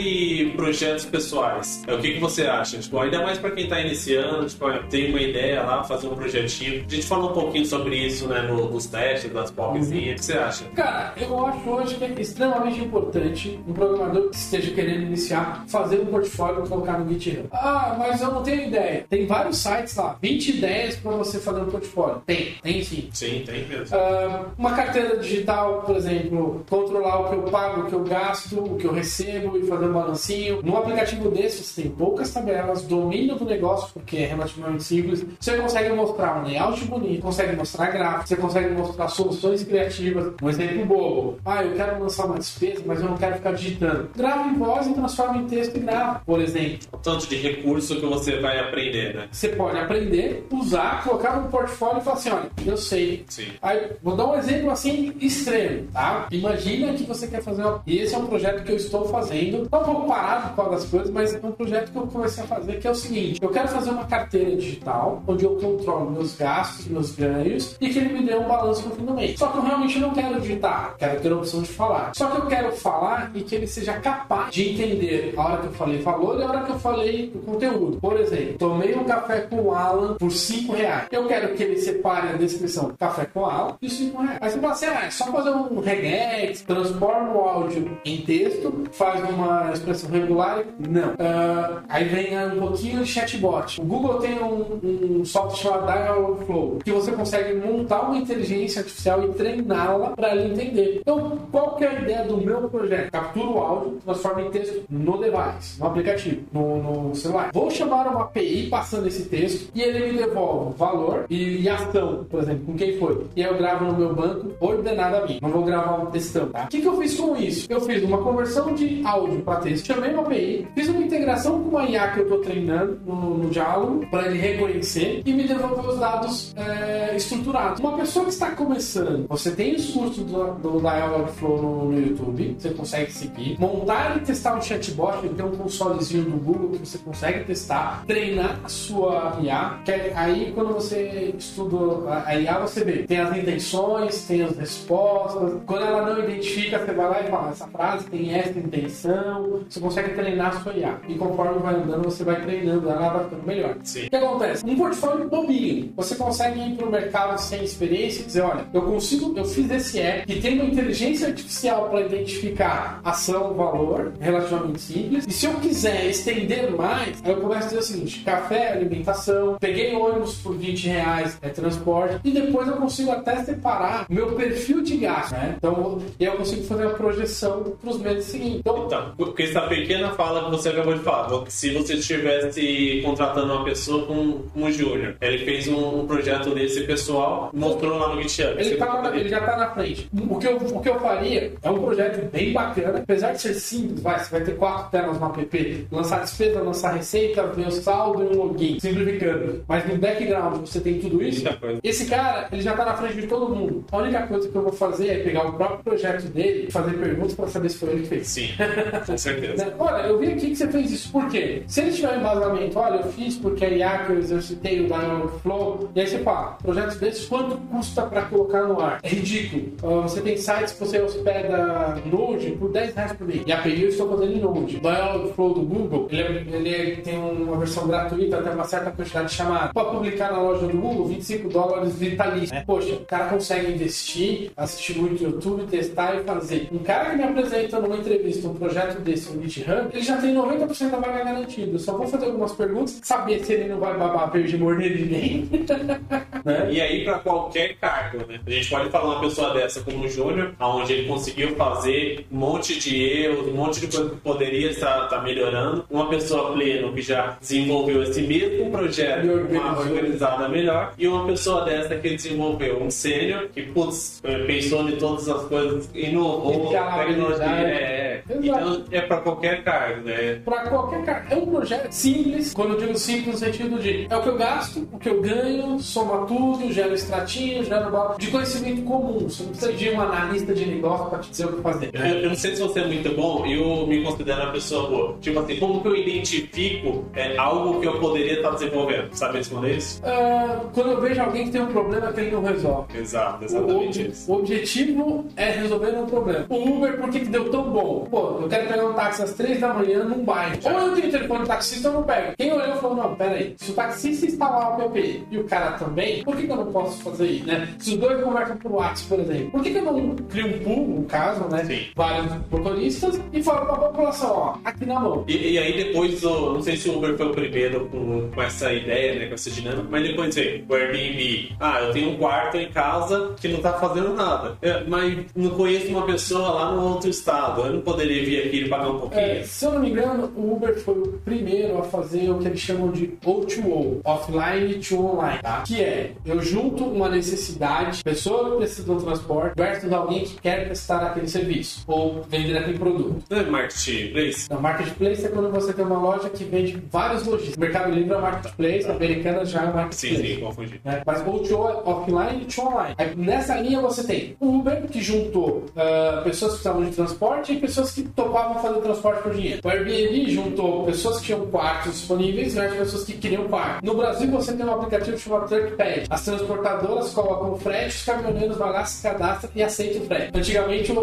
projetos pessoais? É, o que, que você acha? Tipo, ainda mais para quem está iniciando, tipo, tem uma ideia lá, fazer um projetinho. A gente falou um pouquinho sobre isso, né, no- nos testes das POCzinhas. O que você acha? Cara, eu acho hoje que é extremamente importante um programador que esteja querendo iniciar fazer um portfólio e colocar no GitHub. Ah, mas eu não tenho ideia. Tem vários sites lá, 20 ideias para você fazer um portfólio. Tem, tem sim. Sim, tem mesmo. Ah, uma carteira digital, por exemplo, controlar o que eu pago, o que eu gasto, o que eu recebo e fazer um balancinho. Num aplicativo desse, você tem poucas tabelas, domínio do negócio, porque é relativamente simples. Você consegue mostrar um layout bonito, consegue mostrar gráfico, você consegue mostrar soluções criativas. Um exemplo bobo. Ah, eu quero lançar uma despesa, mas eu não quero ficar digitando. Grava em voz e transforma em texto e grava, por exemplo. O tanto de recurso que você vai aprender, né? Você pode aprender, usar, colocar no portfólio e falar assim, olha, eu sei, Sim. Aí, vou dar um exemplo assim extremo, tá? Imagina que você quer fazer uma... E esse é um projeto que eu estou fazendo. Um pouco parado causa das coisas, mas é um projeto que eu comecei a fazer que é o seguinte: eu quero fazer uma carteira digital onde eu controlo meus gastos, meus ganhos e que ele me dê um balanço no fim do mês. Só que eu realmente não quero digitar, quero ter a opção de falar. Só que eu quero falar e que ele seja capaz de entender a hora que eu falei valor e a hora que eu falei o conteúdo. Por exemplo, tomei um café com o Alan por 5 reais. Eu quero que ele separe a descrição café com Alan e os 5 reais. Aí você fala assim, ah, é só fazer um regex, transforma o áudio em texto, faz uma expressão regular. Não. Ah, aí vem um pouquinho de chatbot. O Google tem um, um software chamado Dialogflow, que você consegue montar uma inteligência artificial e treiná-la para ela entender. Então, qual que é a ideia do meu projeto? Captura o áudio, transforma em texto no device, no aplicativo, no, no celular. Vou chamar uma API passando esse texto e ele me devolve valor e, e ação, por exemplo, com quem foi. E eu gravo no meu banco ordenado a mim. Não vou gravar um textão, tá? O que, que eu fiz com isso? Eu fiz uma conversão de áudio para texto, chamei uma API, fiz uma integração com uma IA que eu tô treinando no, no diálogo para ele reconhecer e me devolver os dados é, estruturados. Uma pessoa que está começando, você tem os cursos do, do Dialogflow no, no YouTube, você consegue seguir, montar e testar um chatbot, ele tem um consolezinho do Google que você consegue testar, treinar a sua IA, que é- aí quando você estuda a IA, você vê, tem as intenções, tem as respostas. Quando ela não identifica, você vai lá e fala, essa frase tem essa intenção. Você consegue treinar a sua IA. E conforme vai andando, você vai treinando, ela vai ficando melhor. Sim. O que acontece? Um portfólio bobinho. Você consegue ir para o mercado sem experiência e dizer, olha, eu consigo, eu fiz esse app que tem uma inteligência artificial para identificar ação, valor, relativamente simples. E se eu quiser estender mais, aí eu começo a dizer o seguinte: café, alimentação, peguei ônibus por 20 reais, é transporte, e depois eu consigo até separar meu perfil de gasto, né? Então, eu consigo fazer a projeção para os meses seguintes. Então, Então, porque essa pequena fala que você acabou de falar, se você estivesse contratando uma pessoa com um júnior, ele fez um, um projeto desse pessoal, mostrou lá no GitHub. Ele, tá na- ele já está na frente. O que, eu, o que eu faria é um projeto bem bacana, apesar de ser simples, vai, você vai ter quatro telas no app, lançar despesa, lançar receita, ver o saldo e um login, simplificando. Mas no background você tem tudo isso. Esse cara, ele já está na frente de todo mundo. A única coisa que eu vou fazer é pegar o próprio projeto dele e fazer perguntas para saber se foi ele que fez. Sim, com certeza. Né? Olha, eu vi aqui que você fez isso. Por quê? Se ele tiver um embasamento, olha, eu fiz porque a IA que eu exercitei, o Dialogflow, e aí você fala, projetos desses, quanto custa para colocar no ar? É ridículo. Ah, você tem sites que você hospeda Node por 10 reais por mês. E a API eu estou fazendo em Node. O Dialogflow do Google, ele, é- ele é- tem uma versão gratuita até uma certa quantidade de chamadas. Para publicar na loja do Google, 25 dólares vitalício. Poxa, o cara consegue investir, assistir muito YouTube, testar e fazer. Um cara que me apresenta numa entrevista um projeto desse no GitHub, ele já tem 90% da vaga garantida. Eu só vou fazer algumas perguntas, saber se ele não vai babar, perder, morder ninguém. né? E aí, para qualquer cargo, né? A gente pode falar uma pessoa dessa como um júnior, onde ele conseguiu fazer um monte de erros, um monte de coisa que poderia estar, estar melhorando. Uma pessoa pleno que já desenvolveu esse mesmo projeto, E uma organizada melhor. E uma pessoa dessa que desenvolveu um sênior, que, putz, pensou em todas as coisas, inovou, tecnologia. É, Exato. então, é para qualquer cargo, né? Para qualquer cara. É um projeto simples, quando eu digo simples no sentido de é o que eu gasto, o que eu ganho, soma tudo, gera extratinho, gera bala- de conhecimento comum. Você não precisa de um analista de negócio para te dizer o que fazer. Eu, eu não sei se você é muito bom, eu me considero uma pessoa boa. Tipo assim, como que eu identifico é, algo que eu poderia estar desenvolvendo? Sabe responder isso? Ah, quando eu vejo alguém que tem um problema que ele não resolve. Exato, O, exatamente isso. o objetivo é resolver um problema. O Uber, por que, que deu tão bom? Pô, eu quero pegar um táxi às 3 da manhã num bairro. Ou eu tenho telefone de taxista eu não pego. Quem olhou falou: não, peraí, se o taxista instalar o app e o cara também, por que, que eu não posso fazer isso? Né? Se os dois conversam por WhatsApp, por exemplo, por que, que eu não crio um pool, no caso, né? Sim. Vários motoristas e falo pra população: ó, aqui na mão. E, e aí depois, o- não sei se o Uber foi o primeiro com, com essa ideia, né, com essa dinâmica, mas depois veio o Airbnb. Ah, eu tenho um quarto em casa que não tá fazendo nada. É, mas não conheço uma pessoa lá no outro estado. Eu não poderia vir aqui e pagar um pouquinho. É, se eu não me engano, o Uber foi o primeiro a fazer o que eles chamam de O2O, offline to online, tá? Que é, eu junto uma necessidade, pessoa que precisa de um transporte, versus alguém que quer prestar aquele serviço, ou vender aquele produto. Não é marketplace? Então, marketplace é quando você tem uma loja que vende vários lojistas. Mercado Livre é marketplace, a americana já é Sim, marketplace. sim, confundi. né? Mas O2O é offline e to online. Aí, nessa linha você tem o Uber, que juntou ah, pessoas que precisavam de transporte e pessoas que topavam fazer transporte por dinheiro. O Airbnb juntou pessoas que tinham quartos disponíveis versus pessoas que queriam quarto. No Brasil você tem um aplicativo chamado Truckpad. As transportadoras colocam o frete, os caminhoneiros vão lá, se cadastram e aceitam o frete. Antigamente o,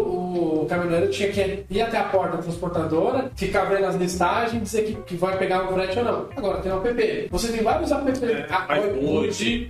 o caminhoneiro tinha que ir até a porta da transportadora, ficar vendo as listagens, dizer que, que vai pegar o frete ou não. Agora tem o app. Você tem vários apps. É, a-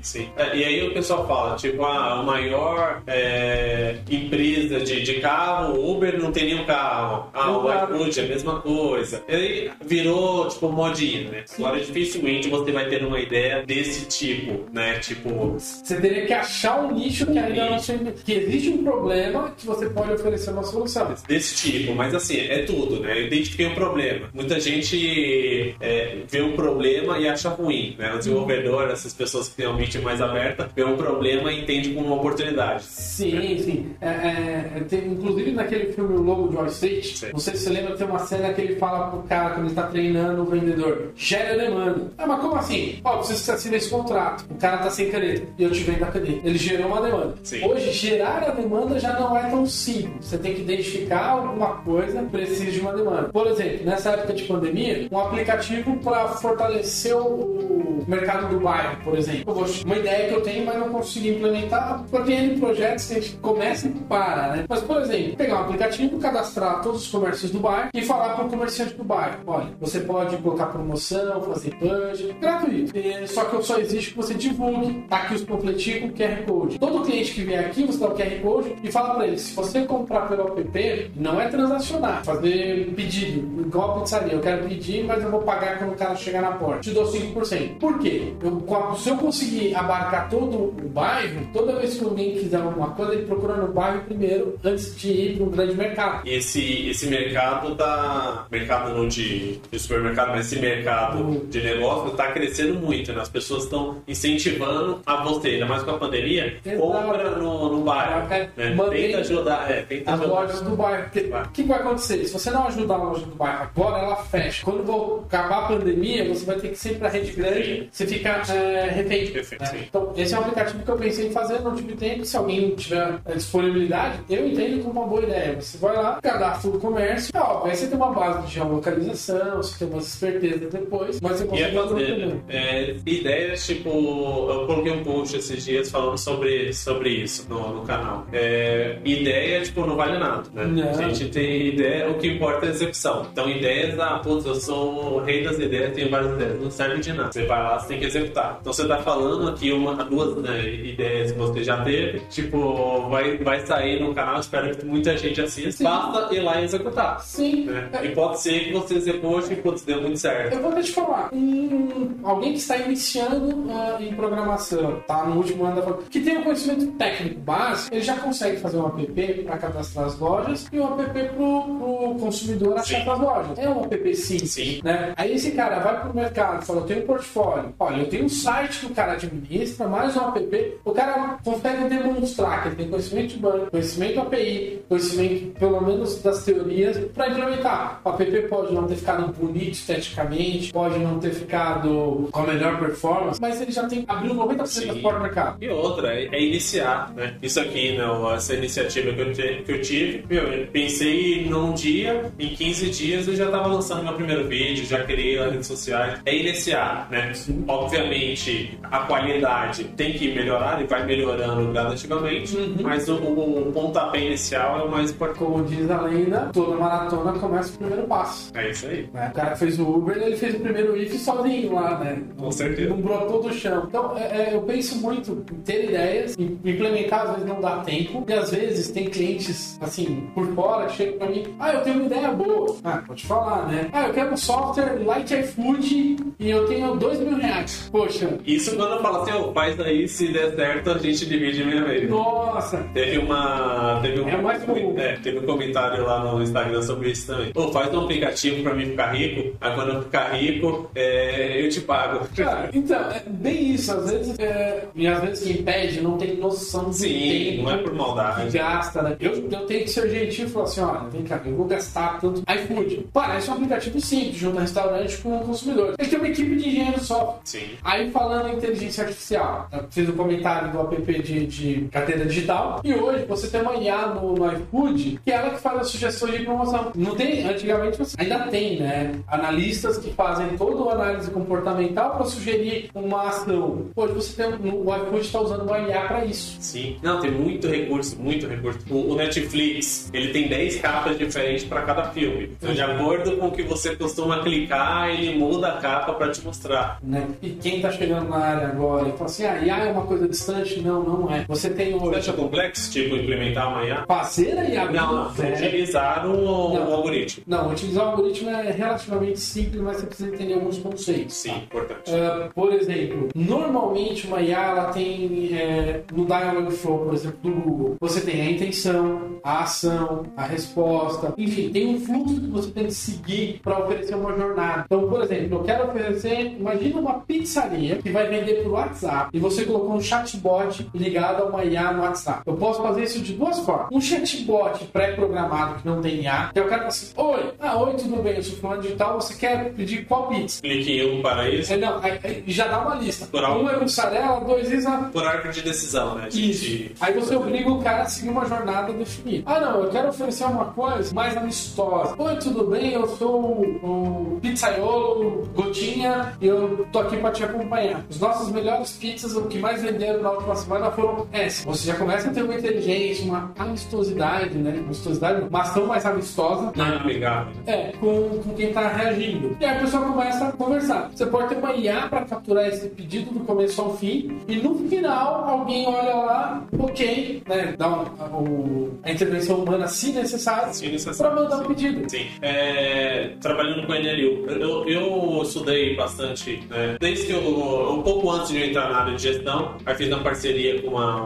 sim. É, e aí o pessoal fala, tipo, a maior é, empresa de, de carro, Uber não tem nenhum carro. Ah, o IFood é a mesma coisa. E aí virou, tipo, modinha, né? Agora dificilmente você vai ter uma ideia desse tipo, né? Tipo, Você teria que achar um nicho que ainda não tem. que existe um problema que você pode oferecer uma solução. desse tipo, mas assim, é tudo, né? Eu identifiquei um problema. Muita gente é, vê um problema e acha ruim, né? O desenvolvedor, essas pessoas que têm uma mente mais aberta, vê um problema e entende como uma oportunidade. Sim, sim. É, é, tem, inclusive naquele filme O Lobo de Wall Street. Sim. Não sei se você lembra, tem uma cena que ele fala pro cara quando ele tá treinando o vendedor: gera demanda. Ah, mas como assim? Ó, preciso que você assine esse contrato. O cara tá sem caneta e eu te vendo a caneta. Ele gerou uma demanda. Sim. Hoje, gerar a demanda já não é tão simples. Você tem que identificar alguma coisa que precisa de uma demanda. Por exemplo, nessa época de pandemia, um aplicativo para fortalecer o mercado do bairro, por exemplo. Uma ideia que eu tenho, mas não consegui implementar, porque tem projetos que a gente começa e para, né? Mas, por exemplo, pegar um aplicativo, cadastrar todos os comércios do bairro e falar para o comerciante do bairro: olha, você pode colocar promoção, fazer punch, gratuito. E- só que só existe que você divulgue. Tá aqui os panfletinhos com QR Code. Todo cliente que vier aqui, você dá o QR Code e fala para ele: se você comprar pelo app, não é transacionar, fazer pedido, igual a pizzaria. Eu quero pedir, mas eu vou pagar quando o cara chegar na porta. Te dou 5%. Por quê? Eu, se eu conseguir abarcar todo o bairro, toda vez que alguém quiser alguma coisa, ele procura no bairro primeiro, antes de ir para um grande mercado. Esse, esse mercado tá. Mercado não de, de supermercado, mas esse mercado de negócio tá crescendo muito, né? As pessoas estão incentivando a você, ainda mais com a pandemia, Exato. compra no, no bairro. É, Né? Tenta ajudar. É, tenta as ajudar. lojas do bairro. O que vai acontecer? Se você não ajudar a loja do bairro agora, ela fecha. Quando for acabar a pandemia, você vai ter que sempre a rede grande, você fica é, refém. Né? Então, esse é um aplicativo que eu pensei em fazer, não tive tempo. Se alguém tiver é, disponibilidade, eu entendo como uma boa ideia. Você vai lá, cadastra o comércio, e, ó, aí você tem uma base de geolocalização, você tem umas espertezas depois, mas você E consegue é fazer, né? É, ideias, tipo, eu coloquei um post esses dias falando sobre, sobre isso no, no canal. É, ideia, tipo, não vale nada, né? Não. A gente tem ideia, o que importa é a execução. Então, ideias, ah, putz, eu sou o rei das ideias, tenho várias ideias, não serve de nada. Você vai lá, você tem que executar. Então, você tá falando aqui uma, duas né, ideias que você já teve, tipo, vai, vai sair no canal, espero que muita gente assista, basta ir lá e executar. Sim. Né? E pode ser que você execute e, putz, deu muito certo. Eu vou até te falar, um, alguém que está iniciando ah, em programação, tá no último ano da faculdade, que tem um conhecimento técnico básico, ele já consegue fazer um app para cadastrar as lojas e um app para o consumidor achar Sim. as lojas. É um app simples, Sim. né? Aí esse cara vai pro mercado, fala, eu tenho um portfólio, olha, eu tenho um site que o cara administra, mais um app, o cara consegue demonstrar que ele tem conhecimento de banco, conhecimento API, conhecimento pelo menos das teorias para implementar. O app pode não ter ficado bonito esteticamente, pode não ter ficado com a melhor performance, mas ele já tem abriu 90% da Sim. porta do mercado. E outra, é, é iniciar, né? Isso aqui, né? Essa iniciativa que eu, te- que eu tive, meu, eu pensei num dia, em 15 dias eu já estava lançando meu primeiro vídeo, já criei as redes sociais. É iniciar, né? Obviamente, a qualidade tem que melhorar e vai melhorando gradativamente, Uhum. mas o, o pontapé inicial é o mais importante. Como diz a lenda, toda maratona começa o primeiro passo. É isso aí. né? O cara que fez o Uber, ele fez o primeiro if sozinho lá, né? Com certeza. Não brotou do chão. Então, é, é, eu penso muito em ter ideias, em implementar, às vezes não dá tempo. E às vezes tem clientes, assim, por fora, que chegam pra mim, ah, eu tenho uma ideia boa. Ah, pode falar, né? Ah, eu quero um software Light iFood e eu tenho dois mil reais. Poxa, Isso quando eu falo assim, ó, faz aí, se der certo, a gente divide meia vez. nossa, Teve uma. Teve um, É mais comum. é, teve um comentário lá no Instagram sobre isso também. Pô, faz um aplicativo pra mim ficar rico, aí quando eu ficar rico, é, eu te pago. Cara, então, é bem isso. Às vezes, é, e às vezes quem pede não tem noção do Sim, tempo não é por maldade. gasta, né? Eu, eu tenho que ser gentil e falar assim, olha, vem cá, eu vou gastar tanto iFood. Parece um aplicativo simples, junta restaurante com o consumidor. Ele tem uma equipe de engenheiro só. Sim. Aí falando em inteligência artificial, eu fiz o comentário do app de, de carteira digital e hoje você tem uma IA no, no iFood que é ela que faz as sugestões de promoção. Não tem, antigamente você ainda tem, né? Analistas que fazem toda a análise comportamental para sugerir uma ação. Hoje você tem o iFood está usando uma IA para isso. Sim. Não, tem muito recurso, muito recurso. O, o Netflix, ele tem 10 capas diferentes pra cada filme. Então, de acordo com o que você costuma clicar, ele muda a capa pra te mostrar. Né? E quem está chegando na área agora e fala assim, ah, IA é uma coisa distante? Não, não é. Você tem Você hoje acha complexo, tipo, implementar uma IA? fazer a IA Não, não. é, Utilizar o, Não. o algoritmo. Não, utilizar o algoritmo é relativamente simples, mas você precisa entender alguns conceitos. Sim, importante. Ah, por exemplo, normalmente uma IA ela tem é, no Dialogflow, por exemplo, do Google, você tem a intenção, a ação, a resposta, enfim, tem um fluxo que você tem que seguir para oferecer uma jornada. Então, por exemplo, eu quero oferecer, imagina uma pizzaria que vai vender por WhatsApp e você colocou um chatbot ligado a uma IA no WhatsApp. Eu posso fazer isso de duas formas. Um chatbot pré-programado que não tem IA, é o cara fala assim, oi, ah, oi, tudo bem, eu sou fulano digital, você quer pedir qual pizza? Clique em um para isso. É, não, aí, aí já dá uma lista. Por. Um é mussarela, dois is a Por arco de decisão, né? De- isso. de- Aí você obriga o cara a seguir uma jornada definida. Ah, não, eu quero oferecer uma coisa mais amistosa. Oi, tudo bem? Eu sou o pizzaiolo Gotinha e eu tô aqui pra te acompanhar. Os nossos melhores pizzas, o que mais venderam na última semana foram essas. Você já começa a ter uma inteligência, uma amistosidade, né? Amistosidade, uma ação mais amistosa. Não é amigável. É, com, com quem tá reagindo. E aí a pessoa começa a conversar. Você pode ter uma IA para capturar esse pedido do começo ao fim, e no final alguém olha lá, ok, né? Dá um- o- a intervenção humana se necessário, Se necessário, para mandar o sim. pedido. Sim. É, trabalhando com NLU, eu, eu estudei bastante, né? Desde que eu, um pouco antes de eu entrar na área de gestão, aí fiz uma parceria com uma,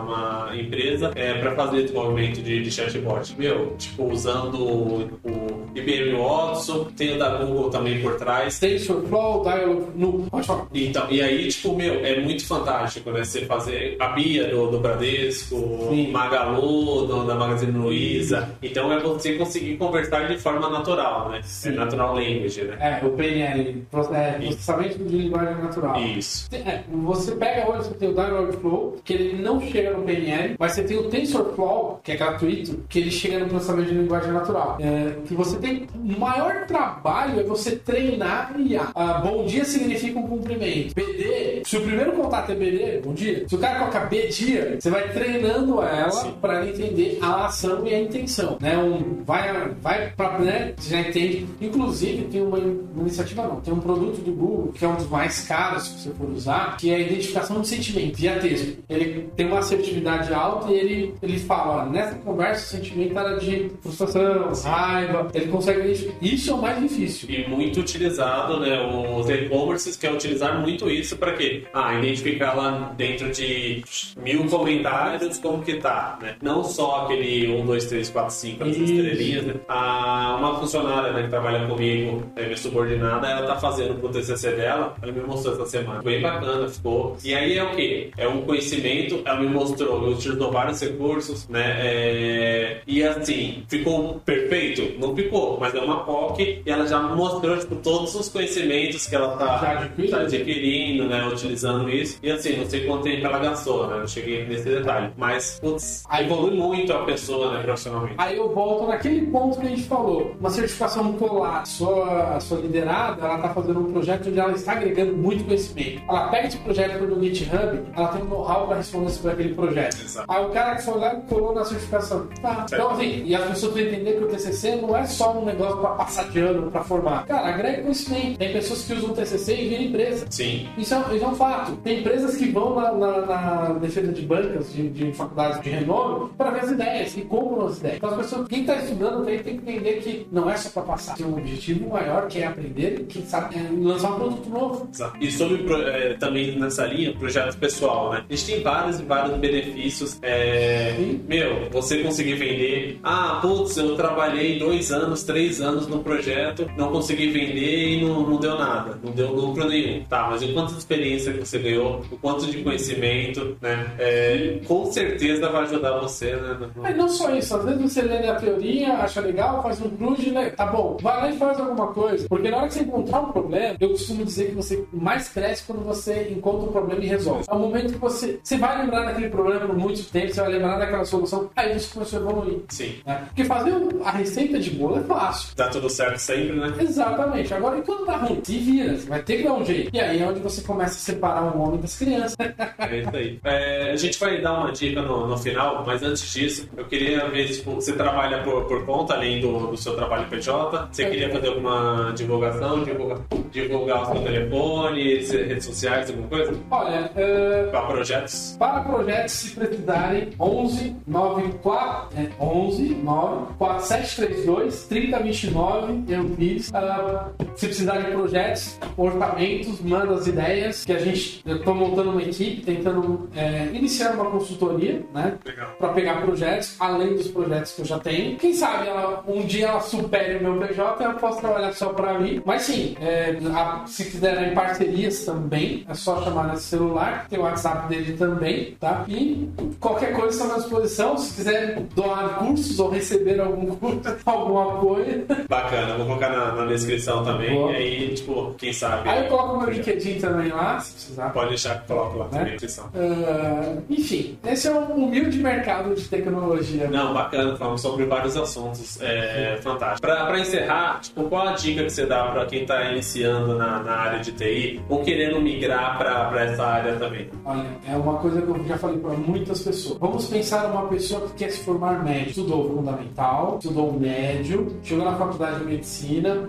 uma empresa é, para fazer desenvolvimento de, de chatbot. Meu, tipo, usando o, IBM Watson, tem o da Google também por trás. TensorFlow, Dialog, no. Pode falar. Então, e aí, tipo, meu, é muito fantástico, né? Você fazer a Bia do, do Bradesco, Sim. Magalu do, da Magazine Luiza. Então é você conseguir conversar de forma natural, né? É natural language, né? É, o PNL, é, processamento de linguagem natural. Isso. É, você pega hoje, você tem o Dialogflow, que ele não chega no PNL, mas você tem o TensorFlow, que é gratuito, que ele chega no processamento de linguagem natural. É, que você tem. O maior trabalho é você treinar a IA. Ah, bom dia significa um cumprimento. BD, se o primeiro contato é BD, bom dia. Se o cara coloca B dia, você vai treinando ela para ela entender a ação e a intenção. Né? Um, vai vai para. Né? Você já entende. Inclusive, tem uma, uma iniciativa, não, tem um produto do Google que é um dos mais caros que você for usar, que é a identificação de sentimento via texto. Ele tem uma assertividade alta e ele, ele fala: olha, nessa conversa o sentimento era de frustração, raiva. Ele consegue identificar. Isso é o mais difícil. E muito utilizado, né? Os e-commerces querem utilizar muito isso para quê? Ah, identificar lá dentro de mil comentários como que tá, né? Não só aquele 1, 2, 3, 4, 5, as Isso. estrelinhas, né? Ah, uma funcionária né, que trabalha comigo, é minha subordinada, ela tá fazendo pro TCC dela, ela me mostrou essa semana. Bem bacana, ficou. E aí é o quê? É um conhecimento, ela me mostrou, eu utilizou vários recursos, né? É, E assim, ficou perfeito? Não ficou, mas é uma POC e ela já mostrou tipo, todos os conhecimentos que ela tá, Já adquiriu. tá adquirindo, né? Utilizando isso. E assim, não sei quanto tempo ela gastou, né? Não cheguei nesse detalhe. Mas, putz, Aí- evolui muito a pessoa, né, profissionalmente. Aí eu volto naquele ponto que a gente falou. Uma certificação colar, sua, a sua liderada, ela está fazendo um projeto onde ela está agregando muito conhecimento. Ela pega esse projeto no GitHub, ela tem um know-how para responder sobre aquele projeto. Exato. Aí o cara que foi lá e colou na certificação. Tá. Então, assim, e as pessoas precisam entender que o TCC não é só um negócio para passar de ano, para formar. Cara, agrega conhecimento. Tem pessoas que usam o TCC e viram empresa. Sim. Isso é, isso é um fato. Tem empresas que vão na, na- na defesa de bancas, de, de faculdades de renome, para ver as ideias e compram as ideias. Então, as pessoas, quem está estudando tem, tem que entender que não é só para passar. Tem um objetivo maior que é aprender e quem sabe é lançar um produto novo. Exato. E sobre eh, também nessa linha, projeto pessoal, né? A gente tem vários e vários benefícios. É, meu, você conseguir vender. Ah, putz, eu trabalhei dois anos, três anos no projeto, não consegui vender e não, não deu nada, não deu lucro nenhum. Tá, mas o quanto de experiência que você ganhou, o quanto de conhecimento, né? É, com certeza vai ajudar você, né? no- Mas não só isso, às vezes você lê a teoria, acha legal, faz um crude, né? Tá bom, vai lá e faz alguma coisa. Porque na hora que você encontrar um problema, eu costumo dizer que você mais cresce quando você encontra um problema e resolve. É o momento que você, você vai lembrar daquele problema por muito tempo, você vai lembrar daquela solução, aí você começou a evoluir. Sim. né? Porque fazer a receita de bolo é fácil. Dá tudo certo sempre, né? Exatamente. Agora, e quando tá ruim? Se vira, você vai ter que dar um jeito. E aí é onde você começa a separar o homem das crianças. É isso aí. É, a gente vai dar uma dica no, no final, mas antes disso, eu queria ver se tipo, você trabalha por, por conta, além do, do seu trabalho PJ. Você queria fazer alguma divulgação, divulgar, divulgar o seu telefone, redes sociais, alguma coisa? Olha, é, Para projetos? Para projetos, se precisarem, 11 94 é, 11 9 732 3029 eu fiz. Ah, se precisar de projetos, orçamentos, manda as ideias que a gente eu tô montando uma equipe tentando é, iniciar uma consultoria, né? Para pegar projetos, além dos projetos que eu já tenho. Quem sabe ela- um dia ela supere o meu PJ e eu posso trabalhar só para mim. Mas sim, é, a- se quiserem parcerias também, é só chamar nesse celular. Tem o WhatsApp dele também, tá? E qualquer coisa está à disposição. Se quiser doar cursos ou receber algum curso, algum apoio. Bacana, vou colocar na, na descrição também. Boa. E aí, tipo, quem sabe. Aí eu coloco meu LinkedIn também lá, se precisar. Pode deixar que coloco lá também Né? na descrição. Ah, enfim, esse é um humilde mercado de tecnologia. Não, bacana, falamos sobre vários assuntos. É fantástico. Pra, pra encerrar, tipo, qual a dica que você dá pra quem tá iniciando na, na área de TI ou querendo migrar pra, pra essa área também? Olha, é uma coisa que eu já falei para muitas pessoas. Vamos pensar numa pessoa que quer se formar médico. Estudou fundamental, estudou o médio, chegou na faculdade de medicina,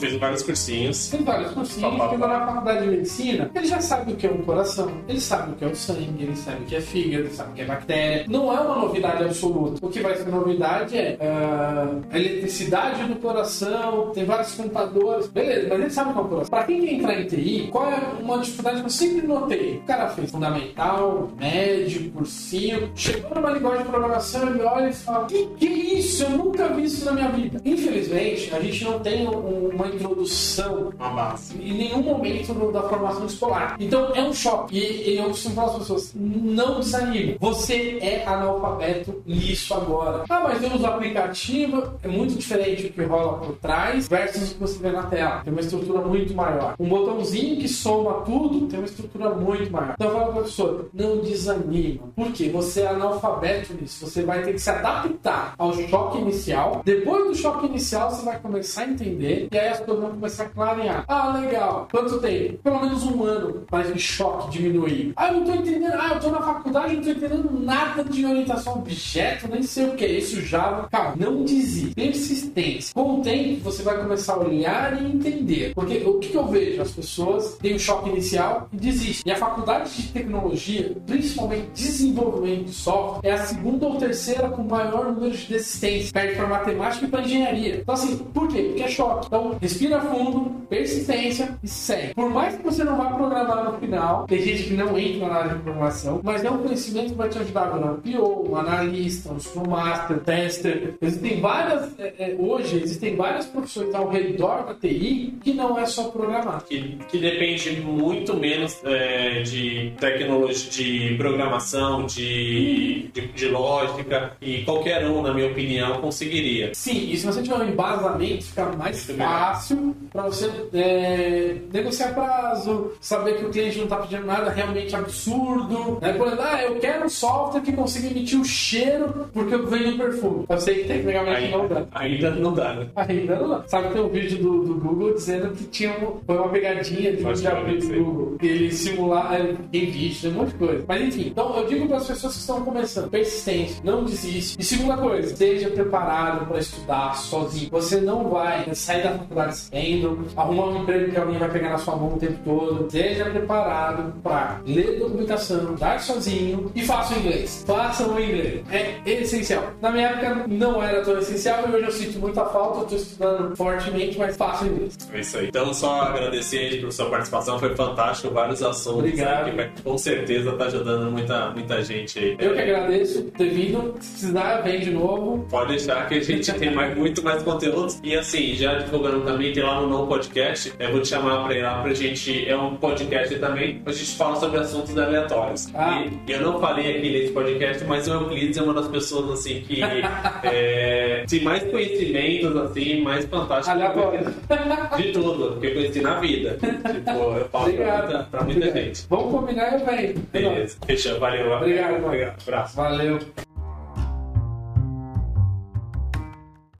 Fiz vários cursinhos. Tem vários cursinhos, Pá, pá, chegou pá. na faculdade de medicina, ele já sabe o que é um coração, ele sabe o que é o sangue, ele sabe o que é fígado, ele sabe o que é bactéria. Não é uma novidade absoluta. O que vai ser novidade é ah, a eletricidade do coração, tem vários computadores, beleza, mas ele sabe o que é um coração. Pra quem quer entrar em TI, qual é uma dificuldade que eu sempre notei? O cara fez fundamental, médio, cursinho, chegou numa linguagem de programação, ele olha e fala: Que que é isso? Eu nunca isso na minha vida. Infelizmente, a gente não tem um- uma introdução Uma base. em nenhum momento da formação escolar. Então é um choque. E, e eu costumo falar às pessoas: não desanime. Você é analfabeto nisso agora. Ah, mas eu uso aplicativo. É muito diferente o que rola por trás versus o que você vê na tela. Tem uma estrutura muito maior. Um botãozinho que soma tudo tem uma estrutura muito maior. Então eu falo para a pessoa: não desanima. Por quê? Você é analfabeto nisso. Você vai ter que se adaptar ao choque inicial. Depois do choque inicial, você vai começar a entender. E aí as coisas vão começar a clarear. Ah, legal. Quanto tempo? Pelo menos um ano para esse choque diminuir. Ah, eu não tô entendendo. Ah, eu tô na faculdade, não tô entendendo nada de orientação objeto, nem sei o que é isso, Java. Calma, não desista. Persistência. Com o tempo, você vai começar a olhar e entender. Porque o que eu vejo? As pessoas têm um choque inicial e desistem. E a faculdade de tecnologia, principalmente desenvolvimento de software, é a segunda ou terceira com maior número de desistência. Perde para matemática e para engenharia. Então, assim, por quê? Porque é choque. Então, respira fundo, persistência e segue. Por mais que você não vá programar no final, tem gente que não entra na área de programação, mas é um conhecimento que vai te ajudar a um PO, um analista, um Scrum Master, tester. Existem várias, é, é, hoje, existem várias profissões ao redor da TI que não é só programar. Que, que depende muito menos é, de tecnologia, de programação, de, de, de lógica, e qualquer um, na minha opinião, conseguiria. Sim, e se você tiver um embasamento, fica mais Muito fácil para você é, negociar prazo, saber que o cliente não está pedindo nada realmente absurdo. Né? Por exemplo, ah, eu quero um software que consiga emitir o cheiro porque eu vendo perfume. Eu sei que tecnicamente não dá. Ainda, ainda não dá, né? Ainda não dá. Sabe que tem um vídeo do, do Google dizendo que tinha um, foi uma pegadinha de um diabo do Google. Que ele simular é, em vídeo, um monte de coisa. Mas enfim, então eu digo para as pessoas que estão começando, persistência, não desiste. E segunda coisa, esteja preparado para estudar sozinho. Você não vai sair da faculdade sendo, arrumar um emprego que alguém vai pegar na sua mão o tempo todo. Esteja preparado para ler documentação, dar sozinho e faça o inglês. Faça o inglês. É essencial. Na minha época não era tão essencial e hoje eu sinto muita falta. Estou estudando fortemente, mas faça o inglês. É isso aí. Então, só agradecer aí pela sua participação, foi fantástico, vários assuntos Obrigado. que com certeza tá ajudando muita, muita gente aí. Eu que agradeço ter vindo. Se precisar, vem de novo. Pode deixar que a gente tem mais, muito mais conteúdos. E assim, já divulgando também, tem lá no No Podcast. Eu vou te chamar pra ir lá pra gente. É um podcast também. A gente fala sobre assuntos aleatórios. Ah. E, eu não falei aqui nesse podcast, mas o Euclides é uma das pessoas assim que é, tem mais conhecimentos, assim, mais fantásticos Aleatório. de tudo que eu conheci na vida. Tipo, eu falo pra muita, pra muita gente. Vamos combinar, eu venho. Beleza. Fechou. Valeu. Obrigado. Obrigado. Abraço. Valeu.